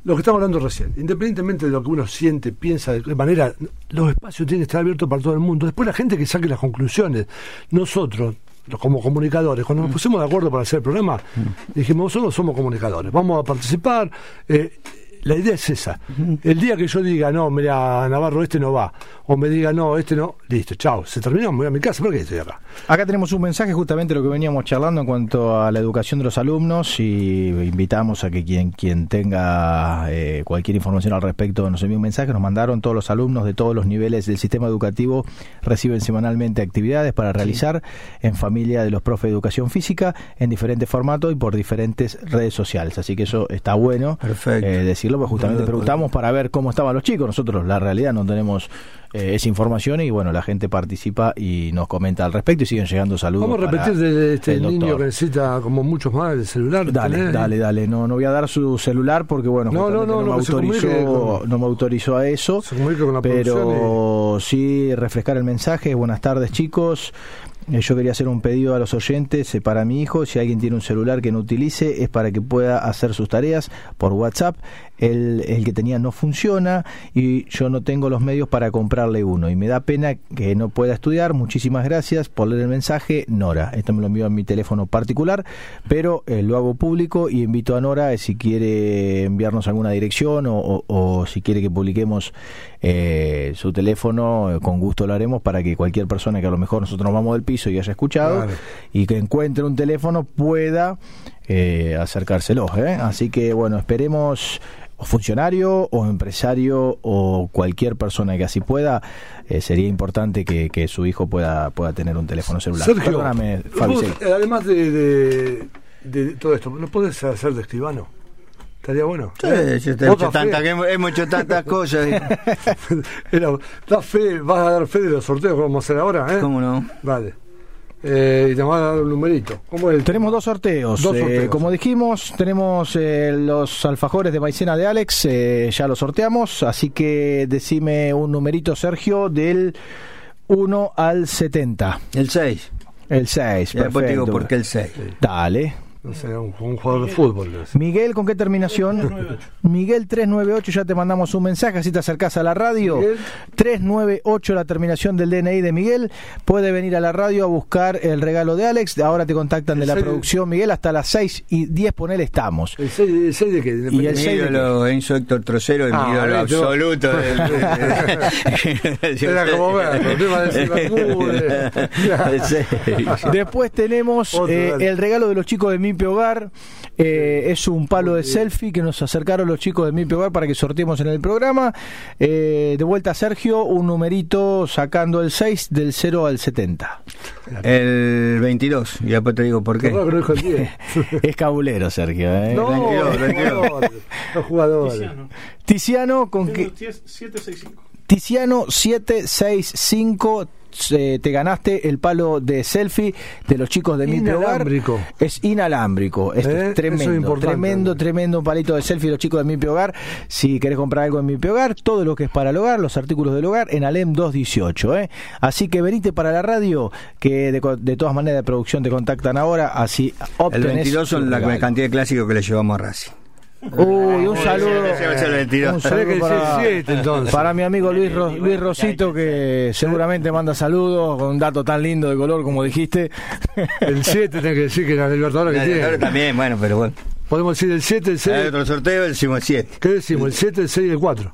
lo que estamos hablando recién, independientemente de lo que uno siente, piensa, de qué manera, los espacios tienen que estar abiertos para todo el mundo. Después la gente que saque las conclusiones. Nosotros, como comunicadores, cuando nos mm. pusimos de acuerdo para hacer el programa, mm. dijimos, nosotros somos comunicadores, vamos a participar. Eh, la idea es esa. El día que yo diga, no, mira, Navarro, este no va, o me diga, no, este no, listo, chao, se terminó, me voy a mi casa, ¿por qué estoy acá? Acá tenemos un mensaje, justamente lo que veníamos charlando en cuanto a la educación de los alumnos, y invitamos a que quien, quien tenga eh, cualquier información al respecto nos envíe un mensaje. Nos mandaron todos los alumnos de todos los niveles del sistema educativo, reciben semanalmente actividades para realizar en familia de los profes de educación física, en diferentes formatos y por diferentes redes sociales. Así que eso está bueno. Eh, decirlo pues justamente preguntamos para ver cómo estaban los chicos. Nosotros, la realidad, no tenemos eh, esa información y bueno, la gente participa y nos comenta al respecto y siguen llegando saludos. Vamos a repetir de este niño que necesita, como muchos más, el celular. Dale, dale, dale. No, no voy a dar su celular porque bueno, no, no, no, no, me autorizó, no me autorizó a eso. pero sí refrescar el mensaje. Buenas tardes, chicos. Eh, yo quería hacer un pedido a los oyentes eh, para mi hijo. Si alguien tiene un celular que no utilice, es para que pueda hacer sus tareas por WhatsApp. El, el, que tenía no funciona y yo no tengo los medios para comprarle uno. Y me da pena que no pueda estudiar. Muchísimas gracias por leer el mensaje. Nora, esto me lo envió a mi teléfono particular, pero eh, lo hago público y invito a Nora si quiere enviarnos alguna dirección o, o, si quiere que publiquemos su teléfono, con gusto lo haremos para que cualquier persona que a lo mejor nosotros nos vamos del piso y haya escuchado y que encuentre un teléfono pueda eh, acercárselo. ¿eh? Así que bueno, esperemos o funcionario o empresario o cualquier persona que así pueda, eh, sería importante que, su hijo pueda, pueda tener un teléfono celular. Perdóname, además de, todo esto, ¿no puedes hacer de escribano? Estaría bueno. Sí, hemos, hecho tantas cosas. da fe, vas a dar fe de los sorteos que vamos a hacer ahora, ¿eh? ¿Cómo no? Vale. Eh, y te vamos a dar un numerito. ¿Cómo es? Tenemos dos sorteos. Dos eh, sorteos. como dijimos, tenemos eh, los alfajores de maicena de Alex, ya los sorteamos, así que decime un numerito, Sergio, del 1 al 70. El 6. El 6, perfecto. Después digo por qué el 6. Dale. No sé, un, jugador de fútbol. Miguel, ¿con qué terminación? 398. Miguel 398, ya te mandamos un mensaje, así te acercás a la radio. 398, la terminación del DNI de Miguel. Puede venir a la radio a buscar el regalo de Alex. Ahora te contactan de la producción, Miguel, hasta las 6 y 10 ponele estamos. ¿El 6, de qué? y el 6 de lo Enzo Héctor Trocero, el ah, ídolo absoluto. Era como ver, Después tenemos eh, el regalo de los chicos de mi Hogar. Eh, es un palo de selfie que nos acercaron los chicos de Mi Hogar para que sorteemos en el programa. Eh, de vuelta, Sergio, un numerito sacando el 6 del 0 al 70. El 22, y después te digo por qué. es cabulero, Sergio. ¿eh? No, 22, 22. Los jugadores. Tiziano, Tiziano con que. 765. Tiziano 765 eh, te ganaste el palo de selfie de los chicos de Mi Hogar. Es inalámbrico. Esto es ¿Eh? tremendo, tremendo, tremendo palito de selfie de los chicos de Mi Hogar. Si querés comprar algo en Mi Hogar, todo lo que es para el hogar, los artículos del hogar, en Alem 218. ¿eh? Así que venite para la radio, que de, todas maneras de producción te contactan ahora. Así El 22 son la cantidad de clásicos que le llevamos a Racing. Uy, un saludo. Un saludo para, mi amigo Luis, Luis Rosito, que seguramente manda saludos con un dato tan lindo de color como dijiste. El 7 tiene que decir que la Libertadores que tiene. También, bueno, pero bueno. Podemos decir el 7, el 6. Hay otro sorteo, decimos el 7. ¿Qué decimos? ¿El 7, el 6 y el 4?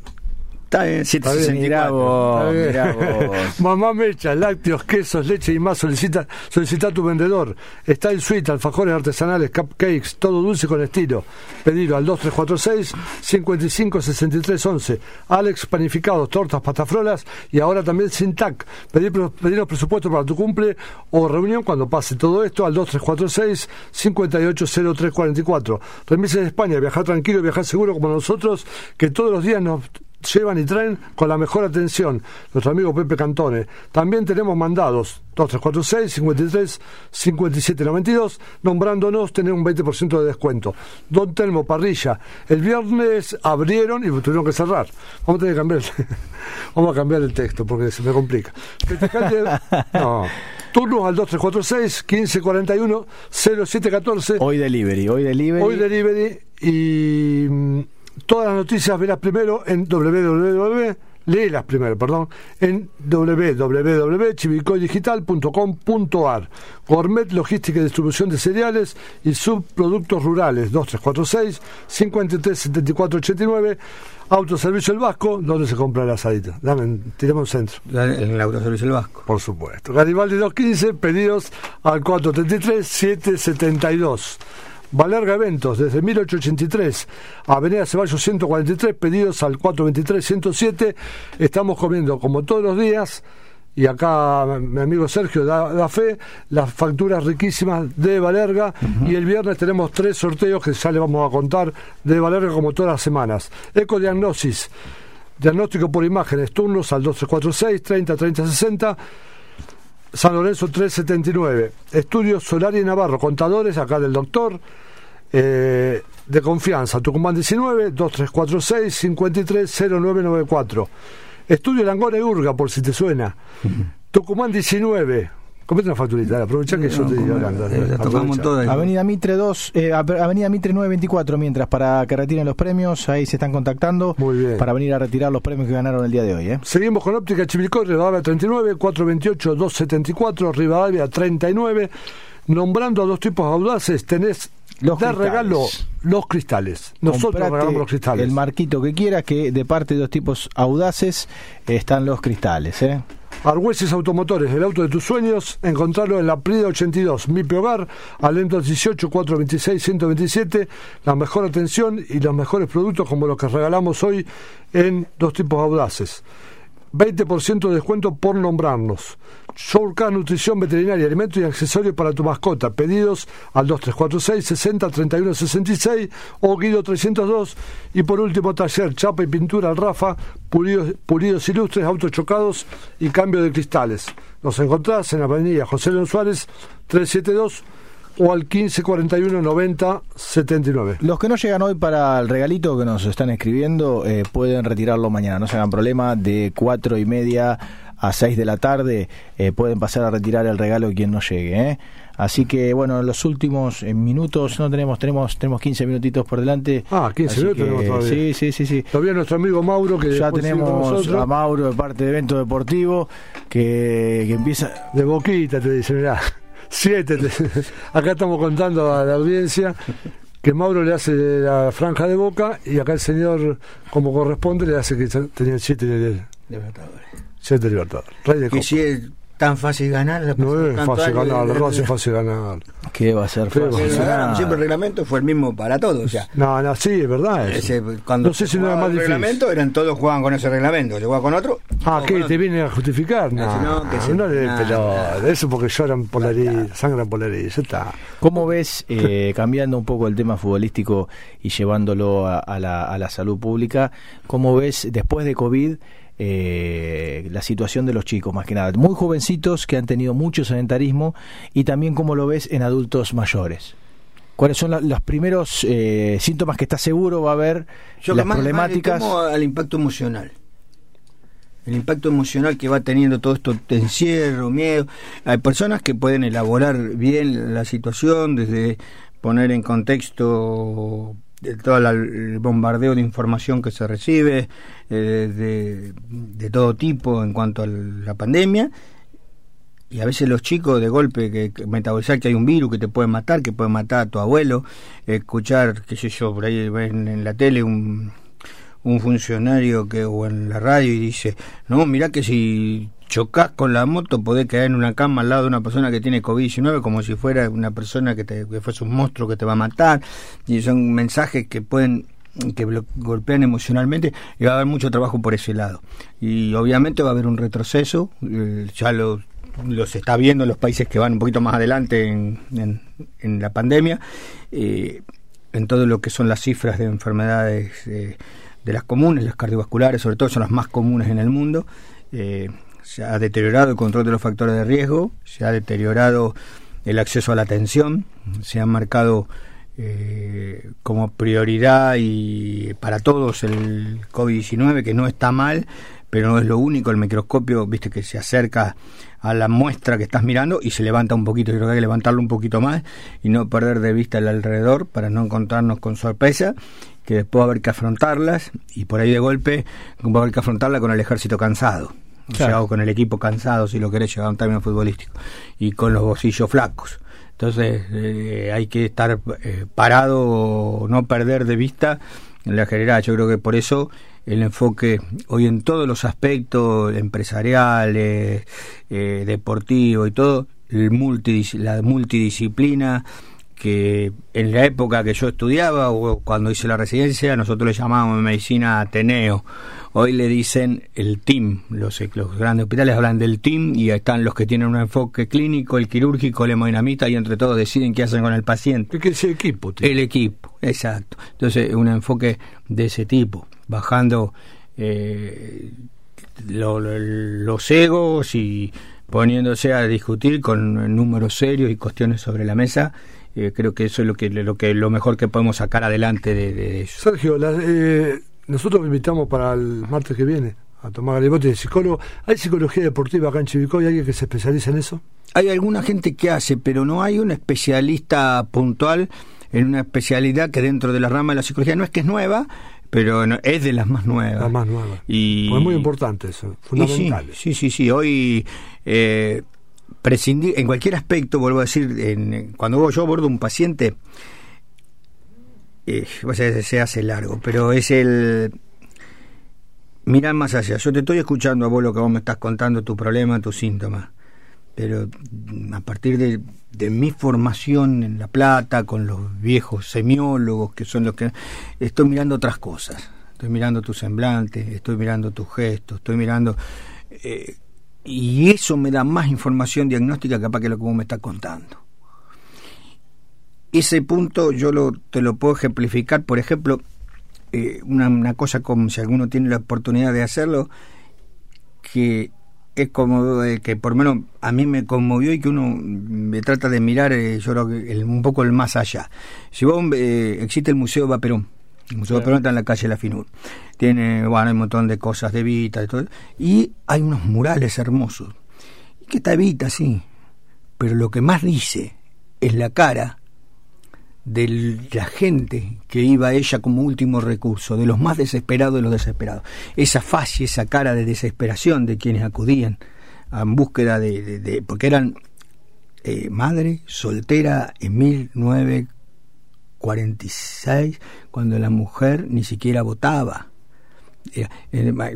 Está bien, 764. Mamá Mecha, lácteos, quesos, leche y más. Solicita, solicita tu vendedor. Está en suite, alfajores artesanales, cupcakes, todo dulce con estilo. Pedido al 2346 556311. Alex Panificados, tortas, patafrolas y ahora también sin tac. Pedir, pedir presupuestos para tu cumple o reunión cuando pase todo esto al 2346 580344. Remises de España, viajar tranquilo, viajar seguro como nosotros, que todos los días nos llevan y traen con la mejor atención. Nuestro amigo Pepe Cantone. También tenemos mandados 2346 53 57 92, nombrándonos tener un 20% de descuento. Don Telmo Parrilla. El viernes abrieron y tuvieron que cerrar. Vamos a tener que cambiar, vamos a cambiar el texto porque se me complica. No. Turnos al 2346 1541 0714. Hoy delivery, hoy delivery. Hoy delivery y Todas las noticias verás primero en www, léelas primero, perdón, en www.chivicoydigital.com.ar. Gourmet, logística y distribución de cereales y subproductos rurales, 2346 537489. Autoservicio El Vasco, donde se compra el asadito. Dame, tiremos un centro. En el Autoservicio El Vasco. Por supuesto. Garibaldi 215, pedidos al 433 772. Valerga Eventos, desde 1883, Avenida Ceballos 143, pedidos al 423-107. Estamos comiendo, como todos los días, y acá mi amigo Sergio da, fe, las facturas riquísimas de Valerga. Y el viernes tenemos tres sorteos que ya le vamos a contar de Valerga como todas las semanas. Ecodiagnosis, diagnóstico por imágenes, turnos al 2346 30 30 60. San Lorenzo 379. Estudios Solari y Navarro, contadores, acá del doctor. Eh, de confianza, Tucumán 19, 2346 530994. Estudio Langona y Urga, por si te suena. Tucumán 19, Comete una facturita, aprovecha que yo te digo Avenida Mitre 2, eh, Avenida Mitre 924, mientras para que retiren los premios, ahí se están contactando para venir a retirar los premios que ganaron el día de hoy. ¿eh? Seguimos con óptica Chivilcoy, Rivadavia 39, 428, 274, Rivadavia 39. Nombrando a dos tipos audaces, tenés los de regalo los cristales. Nosotros regalamos los cristales. El marquito que quieras, que de parte de dos tipos audaces están los cristales. ¿eh? Argüeses Automotores, el auto de tus sueños, encontrarlo en la Prida 82, Mi Hogar, Alento 18 426 127, la mejor atención y los mejores productos como los que regalamos hoy en dos tipos audaces. 20% de descuento por nombrarnos. Showcar Nutrición Veterinaria, Alimentos y Accesorios para tu mascota. Pedidos al 2346 60 31 66 o Guido 302. Y por último, taller Chapa y Pintura al Rafa, pulidos, pulidos ilustres, autos chocados y cambio de cristales. Nos encontrás en la avenida José León Suárez 372 o al 1541 90 79. Los que no llegan hoy para el regalito que nos están escribiendo eh, pueden retirarlo mañana, no se hagan problema, de cuatro y media a 6 de la tarde eh, pueden pasar a retirar el regalo quien no llegue. ¿eh? Así que bueno, en los últimos minutos no tenemos tenemos tenemos 15 minutitos por delante. Ah, 15 minutos tenemos todavía. Sí, sí, sí, sí. Todavía nuestro amigo Mauro que ya tenemos a Mauro de parte de Evento Deportivo que, que empieza de boquita te dice, mirá. Siete. Acá estamos contando a la audiencia que Mauro le hace la franja de boca y acá el señor, como corresponde, le hace que tenía siete libertadores. Siete libertadores. Rey de Copa tan fácil ganar. no es fácil ganar, no es fácil ganar. ¿Qué va a ser fácil? Siempre el reglamento fue el mismo para todos. O sea, no, no, sí, es verdad. Ese, cuando no sé si no era más difícil. reglamento eran todos jugaban con ese reglamento. Se juega con otro. Ah, ¿qué? ¿Te vienen a justificar? No, no, que no, no Eso porque lloran por la herida, sangran por la herida. Ya está. ¿Cómo ves, eh, cambiando un poco el tema futbolístico y llevándolo a, a, la, a la salud pública, cómo ves después de COVID? Eh, la situación de los chicos, más que nada. Muy jovencitos que han tenido mucho sedentarismo y también cómo lo ves en adultos mayores. ¿Cuáles son los primeros eh, síntomas que estás seguro va a haber? Yo las problemáticas. al impacto emocional. El impacto emocional que va teniendo todo esto de encierro, miedo. Hay personas que pueden elaborar bien la situación desde poner en contexto de todo el bombardeo de información que se recibe eh, de, todo tipo en cuanto a la pandemia. Y a veces los chicos de golpe que, metabolizar que hay un virus que te puede matar, que puede matar a tu abuelo, escuchar, qué sé yo, por ahí en la tele un, un funcionario que o en la radio y dice, no, mira que si chocas con la moto podés quedar en una cama al lado de una persona que tiene COVID-19 como si fuera una persona que, te, fuese un monstruo que te va a matar. Y son mensajes que pueden que golpean emocionalmente y va a haber mucho trabajo por ese lado. Y obviamente va a haber un retroceso, eh, ya lo, se está viendo en los países que van un poquito más adelante en, en, la pandemia, eh, en todo lo que son las cifras de enfermedades eh, de las comunes, las cardiovasculares, sobre todo son las más comunes en el mundo. Se ha deteriorado el control de los factores de riesgo, se ha deteriorado el acceso a la atención, se han marcado eh, como prioridad y para todos el COVID-19, que no está mal, pero no es lo único. El microscopio, viste, que se acerca a la muestra que estás mirando y se levanta un poquito. Yo creo que hay que levantarlo un poquito más y no perder de vista el alrededor para no encontrarnos con sorpresa, que después va a haber que afrontarlas y por ahí de golpe va a haber que afrontarla con el ejército cansado. O con el equipo cansado, si lo querés llevar a un término futbolístico, y con los bolsillos flacos. Entonces eh, hay que estar eh, parado, no perder de vista en la general. Yo creo que por eso el enfoque hoy en todos los aspectos empresariales, eh, deportivo y todo, el la multidisciplina que en la época que yo estudiaba o cuando hice la residencia nosotros le llamábamos medicina Ateneo Hoy le dicen el team, los, los grandes hospitales hablan del team y están los que tienen un enfoque clínico, el quirúrgico, el hemodinamita y entre todos deciden qué hacen con el paciente. ¿Qué es el equipo? El equipo, exacto. Entonces, un enfoque de ese tipo, bajando eh, los egos y poniéndose a discutir con números serios y cuestiones sobre la mesa. Eh, creo que eso es lo que lo que lo mejor que podemos sacar adelante de, de eso. Sergio, la, eh, nosotros invitamos para el martes que viene a tomar galibote de psicólogo. ¿Hay psicología deportiva acá en Chivicoy? ¿Hay alguien que se especialice en eso? Hay alguna gente que hace, pero no hay un especialista puntual en una especialidad que dentro de la rama de la psicología no es que es nueva, pero es de las más nuevas. Las más nuevas. Y pues es muy importante eso, fundamental. Sí, sí, sí, Hoy eh, prescindir, en cualquier aspecto, vuelvo a decir, en, cuando yo abordo un paciente, eh, se hace largo, pero es el mirar más allá. Yo te estoy escuchando a vos lo que vos me estás contando, tu problema, tus síntomas, pero a partir de, de mi formación en La Plata, con los viejos semiólogos, que son los que... Estoy mirando otras cosas. Estoy mirando tu semblante, estoy mirando tus gestos, estoy mirando... Eh, y eso me da más información diagnóstica capaz que lo que vos me estás contando ese punto yo lo, te lo puedo ejemplificar, por ejemplo, eh, una, cosa como si alguno tiene la oportunidad de hacerlo, que es como eh, que por lo menos a mí me conmovió y que uno me trata de mirar, eh, yo creo que un poco el más allá. Si vos, existe el Museo Vaperón, el Museo Vaperón está en la calle La Finur, tiene, bueno, hay un montón de cosas de Vita y todo, y hay unos murales hermosos, que está Vita, sí, pero lo que más dice es la cara de la gente que iba a ella como último recurso, de los más desesperados de los desesperados. Esa faz y esa cara de desesperación de quienes acudían en búsqueda de... porque eran eh, madre soltera en 1946, cuando la mujer ni siquiera votaba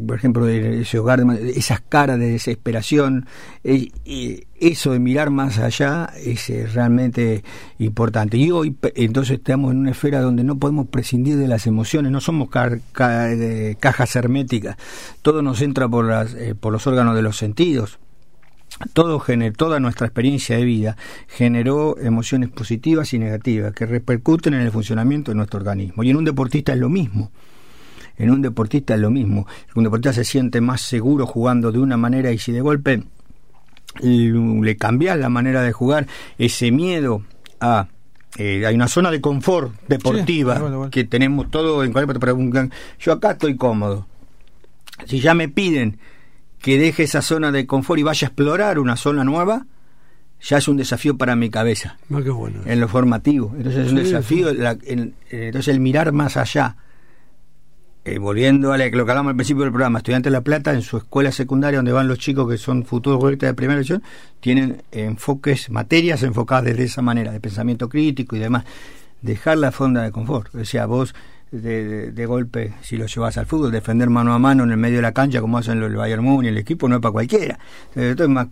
por ejemplo, ese hogar, esas caras de desesperación, eh, eso de mirar más allá es realmente importante. Y hoy entonces estamos en una esfera donde no podemos prescindir de las emociones, no somos cajas herméticas, todo nos entra por, las, por los órganos de los sentidos. Todo toda nuestra experiencia de vida generó emociones positivas y negativas que repercuten en el funcionamiento de nuestro organismo. Y en un deportista es lo mismo en un deportista es lo mismo. Un deportista se siente más seguro jugando de una manera y si de golpe le cambias la manera de jugar, ese miedo a eh, hay una zona de confort deportiva que tenemos todo en cualquier preguntan yo acá estoy cómodo. Si ya me piden que deje esa zona de confort y vaya a explorar una zona nueva ya es un desafío para mi cabeza. Ah, en lo formativo. Entonces es un desafío entonces el mirar más allá eh, volviendo a lo que hablamos al principio del programa, Estudiantes de La Plata, en su escuela secundaria, donde van los chicos que son futuros jugadores de primera edición, tienen enfoques, materias enfocadas de esa manera, de pensamiento crítico y demás. Dejar la fonda de confort. O sea, vos de, golpe si lo llevas al fútbol, defender mano a mano en el medio de la cancha como hacen los Bayern Múnich, el equipo no es para cualquiera. Esto es más,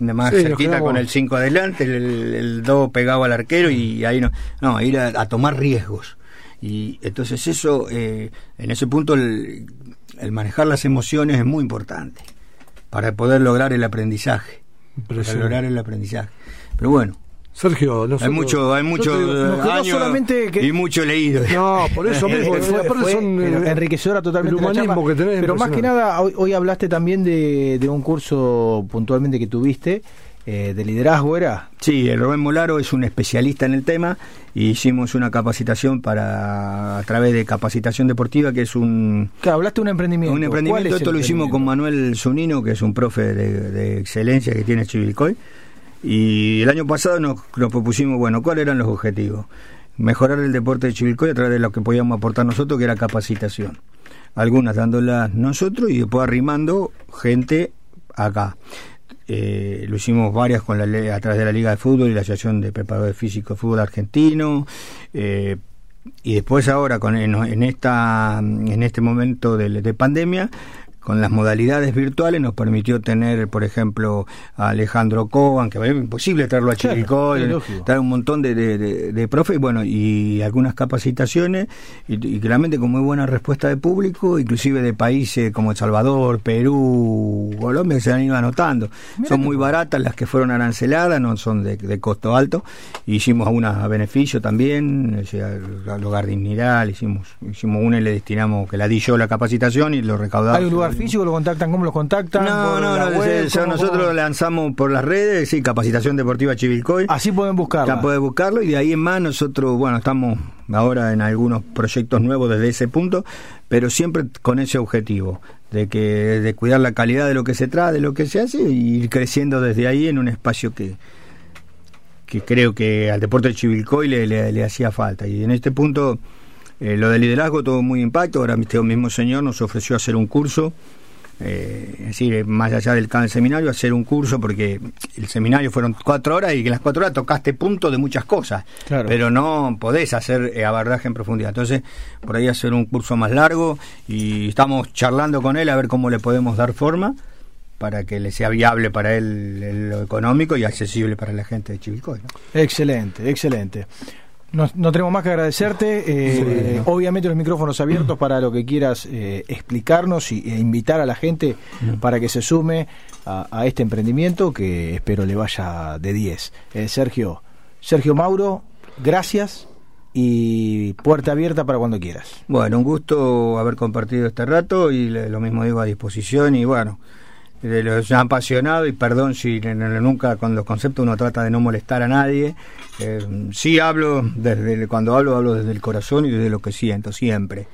más cerquita con el 5 adelante, el 2 pegado al arquero y ahí no, no, ir a, tomar riesgos. Y entonces eso, eh, en ese punto el, manejar las emociones es muy importante para poder lograr el aprendizaje. Para lograr el aprendizaje. Pero bueno, Sergio, hay mucho, hay mucho años y mucho leído. No, por eso mismo. fue, son, eh, enriquecedora totalmente. que tenés pero más que nada, hoy, hablaste también de, un curso puntualmente que tuviste. Eh, de liderazgo era. Sí, el Rubén Molaro es un especialista en el tema y hicimos una capacitación para a través de capacitación deportiva que es un claro, hablaste de un emprendimiento un emprendimiento esto lo hicimos con Manuel Zunino que es un profe de, de excelencia que tiene Chivilcoy y el año pasado nos, propusimos, bueno, ¿cuáles eran los objetivos? Mejorar el deporte de Chivilcoy a través de lo que podíamos aportar nosotros, que era capacitación. Algunas dándolas nosotros y después arrimando gente acá. Eh, lo hicimos varias con la a través de la Liga de Fútbol y la Asociación de Preparadores Físicos de Fútbol Argentino. Eh, y después ahora con en, esta en este momento de pandemia con las modalidades virtuales nos permitió tener, por ejemplo, a Alejandro Coban, que es imposible traerlo a Chivilcoy, traer un montón de, de, de, profes, bueno, y algunas capacitaciones, y, claramente con muy buena respuesta de público, inclusive de países como El Salvador, Perú, Colombia, que se han ido anotando. son muy baratas las que fueron aranceladas, no son de, costo alto. Hicimos algunas a beneficio también, al hogar dignidad, hicimos, hicimos una y le destinamos, que la di yo la capacitación y lo recaudamos físico lo contactan? ¿Cómo lo contactan? No, no, no, nosotros lanzamos por las redes, sí, Capacitación Deportiva Chivilcoy. Así pueden buscarlo. Ya pueden buscarlo y de ahí en más nosotros, bueno, estamos ahora en algunos proyectos nuevos desde ese punto, pero siempre con ese objetivo de que de cuidar la calidad de lo que se trae, de lo que se hace y ir creciendo desde ahí en un espacio que que creo que al deporte de Chivilcoy le, le, hacía falta y en este punto eh, lo del liderazgo tuvo muy impacto. Ahora este mismo señor nos ofreció hacer un curso, eh, es decir, más allá del, seminario, hacer un curso, porque el seminario fueron cuatro horas y que en las cuatro horas tocaste punto de muchas cosas, pero no podés hacer eh, abordaje en profundidad. Entonces, por ahí hacer un curso más largo y estamos charlando con él a ver cómo le podemos dar forma para que le sea viable para él lo económico y accesible para la gente de Chivilcoy. Excelente, excelente. No, tenemos más que agradecerte. Eh, obviamente los micrófonos abiertos para lo que quieras eh, explicarnos y, e invitar a la gente para que se sume a, este emprendimiento que espero le vaya de 10. Eh, Sergio, Sergio Mauro, gracias y puerta abierta para cuando quieras. Bueno, un gusto haber compartido este rato y lo mismo digo a disposición y bueno de los apasionado y perdón si nunca con los conceptos uno trata de no molestar a nadie eh, sí hablo desde cuando hablo hablo desde el corazón y desde lo que siento siempre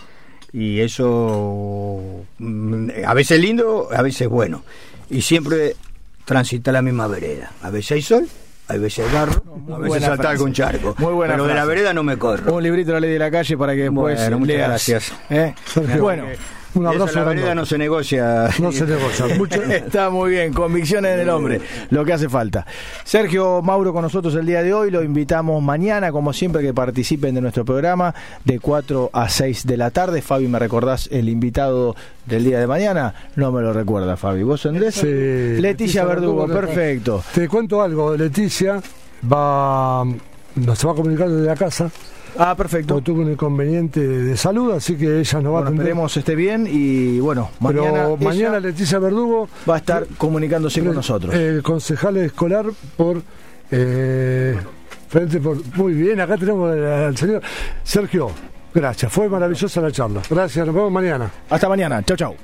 y eso mm, a veces lindo a veces bueno y siempre transita la misma vereda a veces hay sol a veces barro, a veces saltar con charco. Muy buena Pero de la vereda no me corro. Un librito de la ley de la calle para que después bueno, muchas gracias. ¿Eh? Bueno, un abrazo. la no se negocia. No se negocia. Está muy bien, convicciones en el hombre, lo que hace falta. Sergio Mauro con nosotros el día de hoy, lo invitamos mañana, como siempre, que participen de nuestro programa de 4 a 6 de la tarde. Fabi, ¿me recordás el invitado del día de mañana? No me lo recuerda, Fabi. ¿Vos, Andrés? Sí. Leticia, Verdugo, perfecto. Te cuento algo, Leticia va, se va a comunicar desde la casa Ah, perfecto. tuvo un inconveniente de salud, así que ella no va a atender. Esperemos esté bien y bueno, mañana, mañana Leticia Verdugo va a estar comunicándose con nosotros. El concejal escolar por eh, frente por muy bien, acá tenemos al señor Sergio. Gracias, fue maravillosa la charla. Gracias, nos vemos mañana. Hasta mañana, chau chau.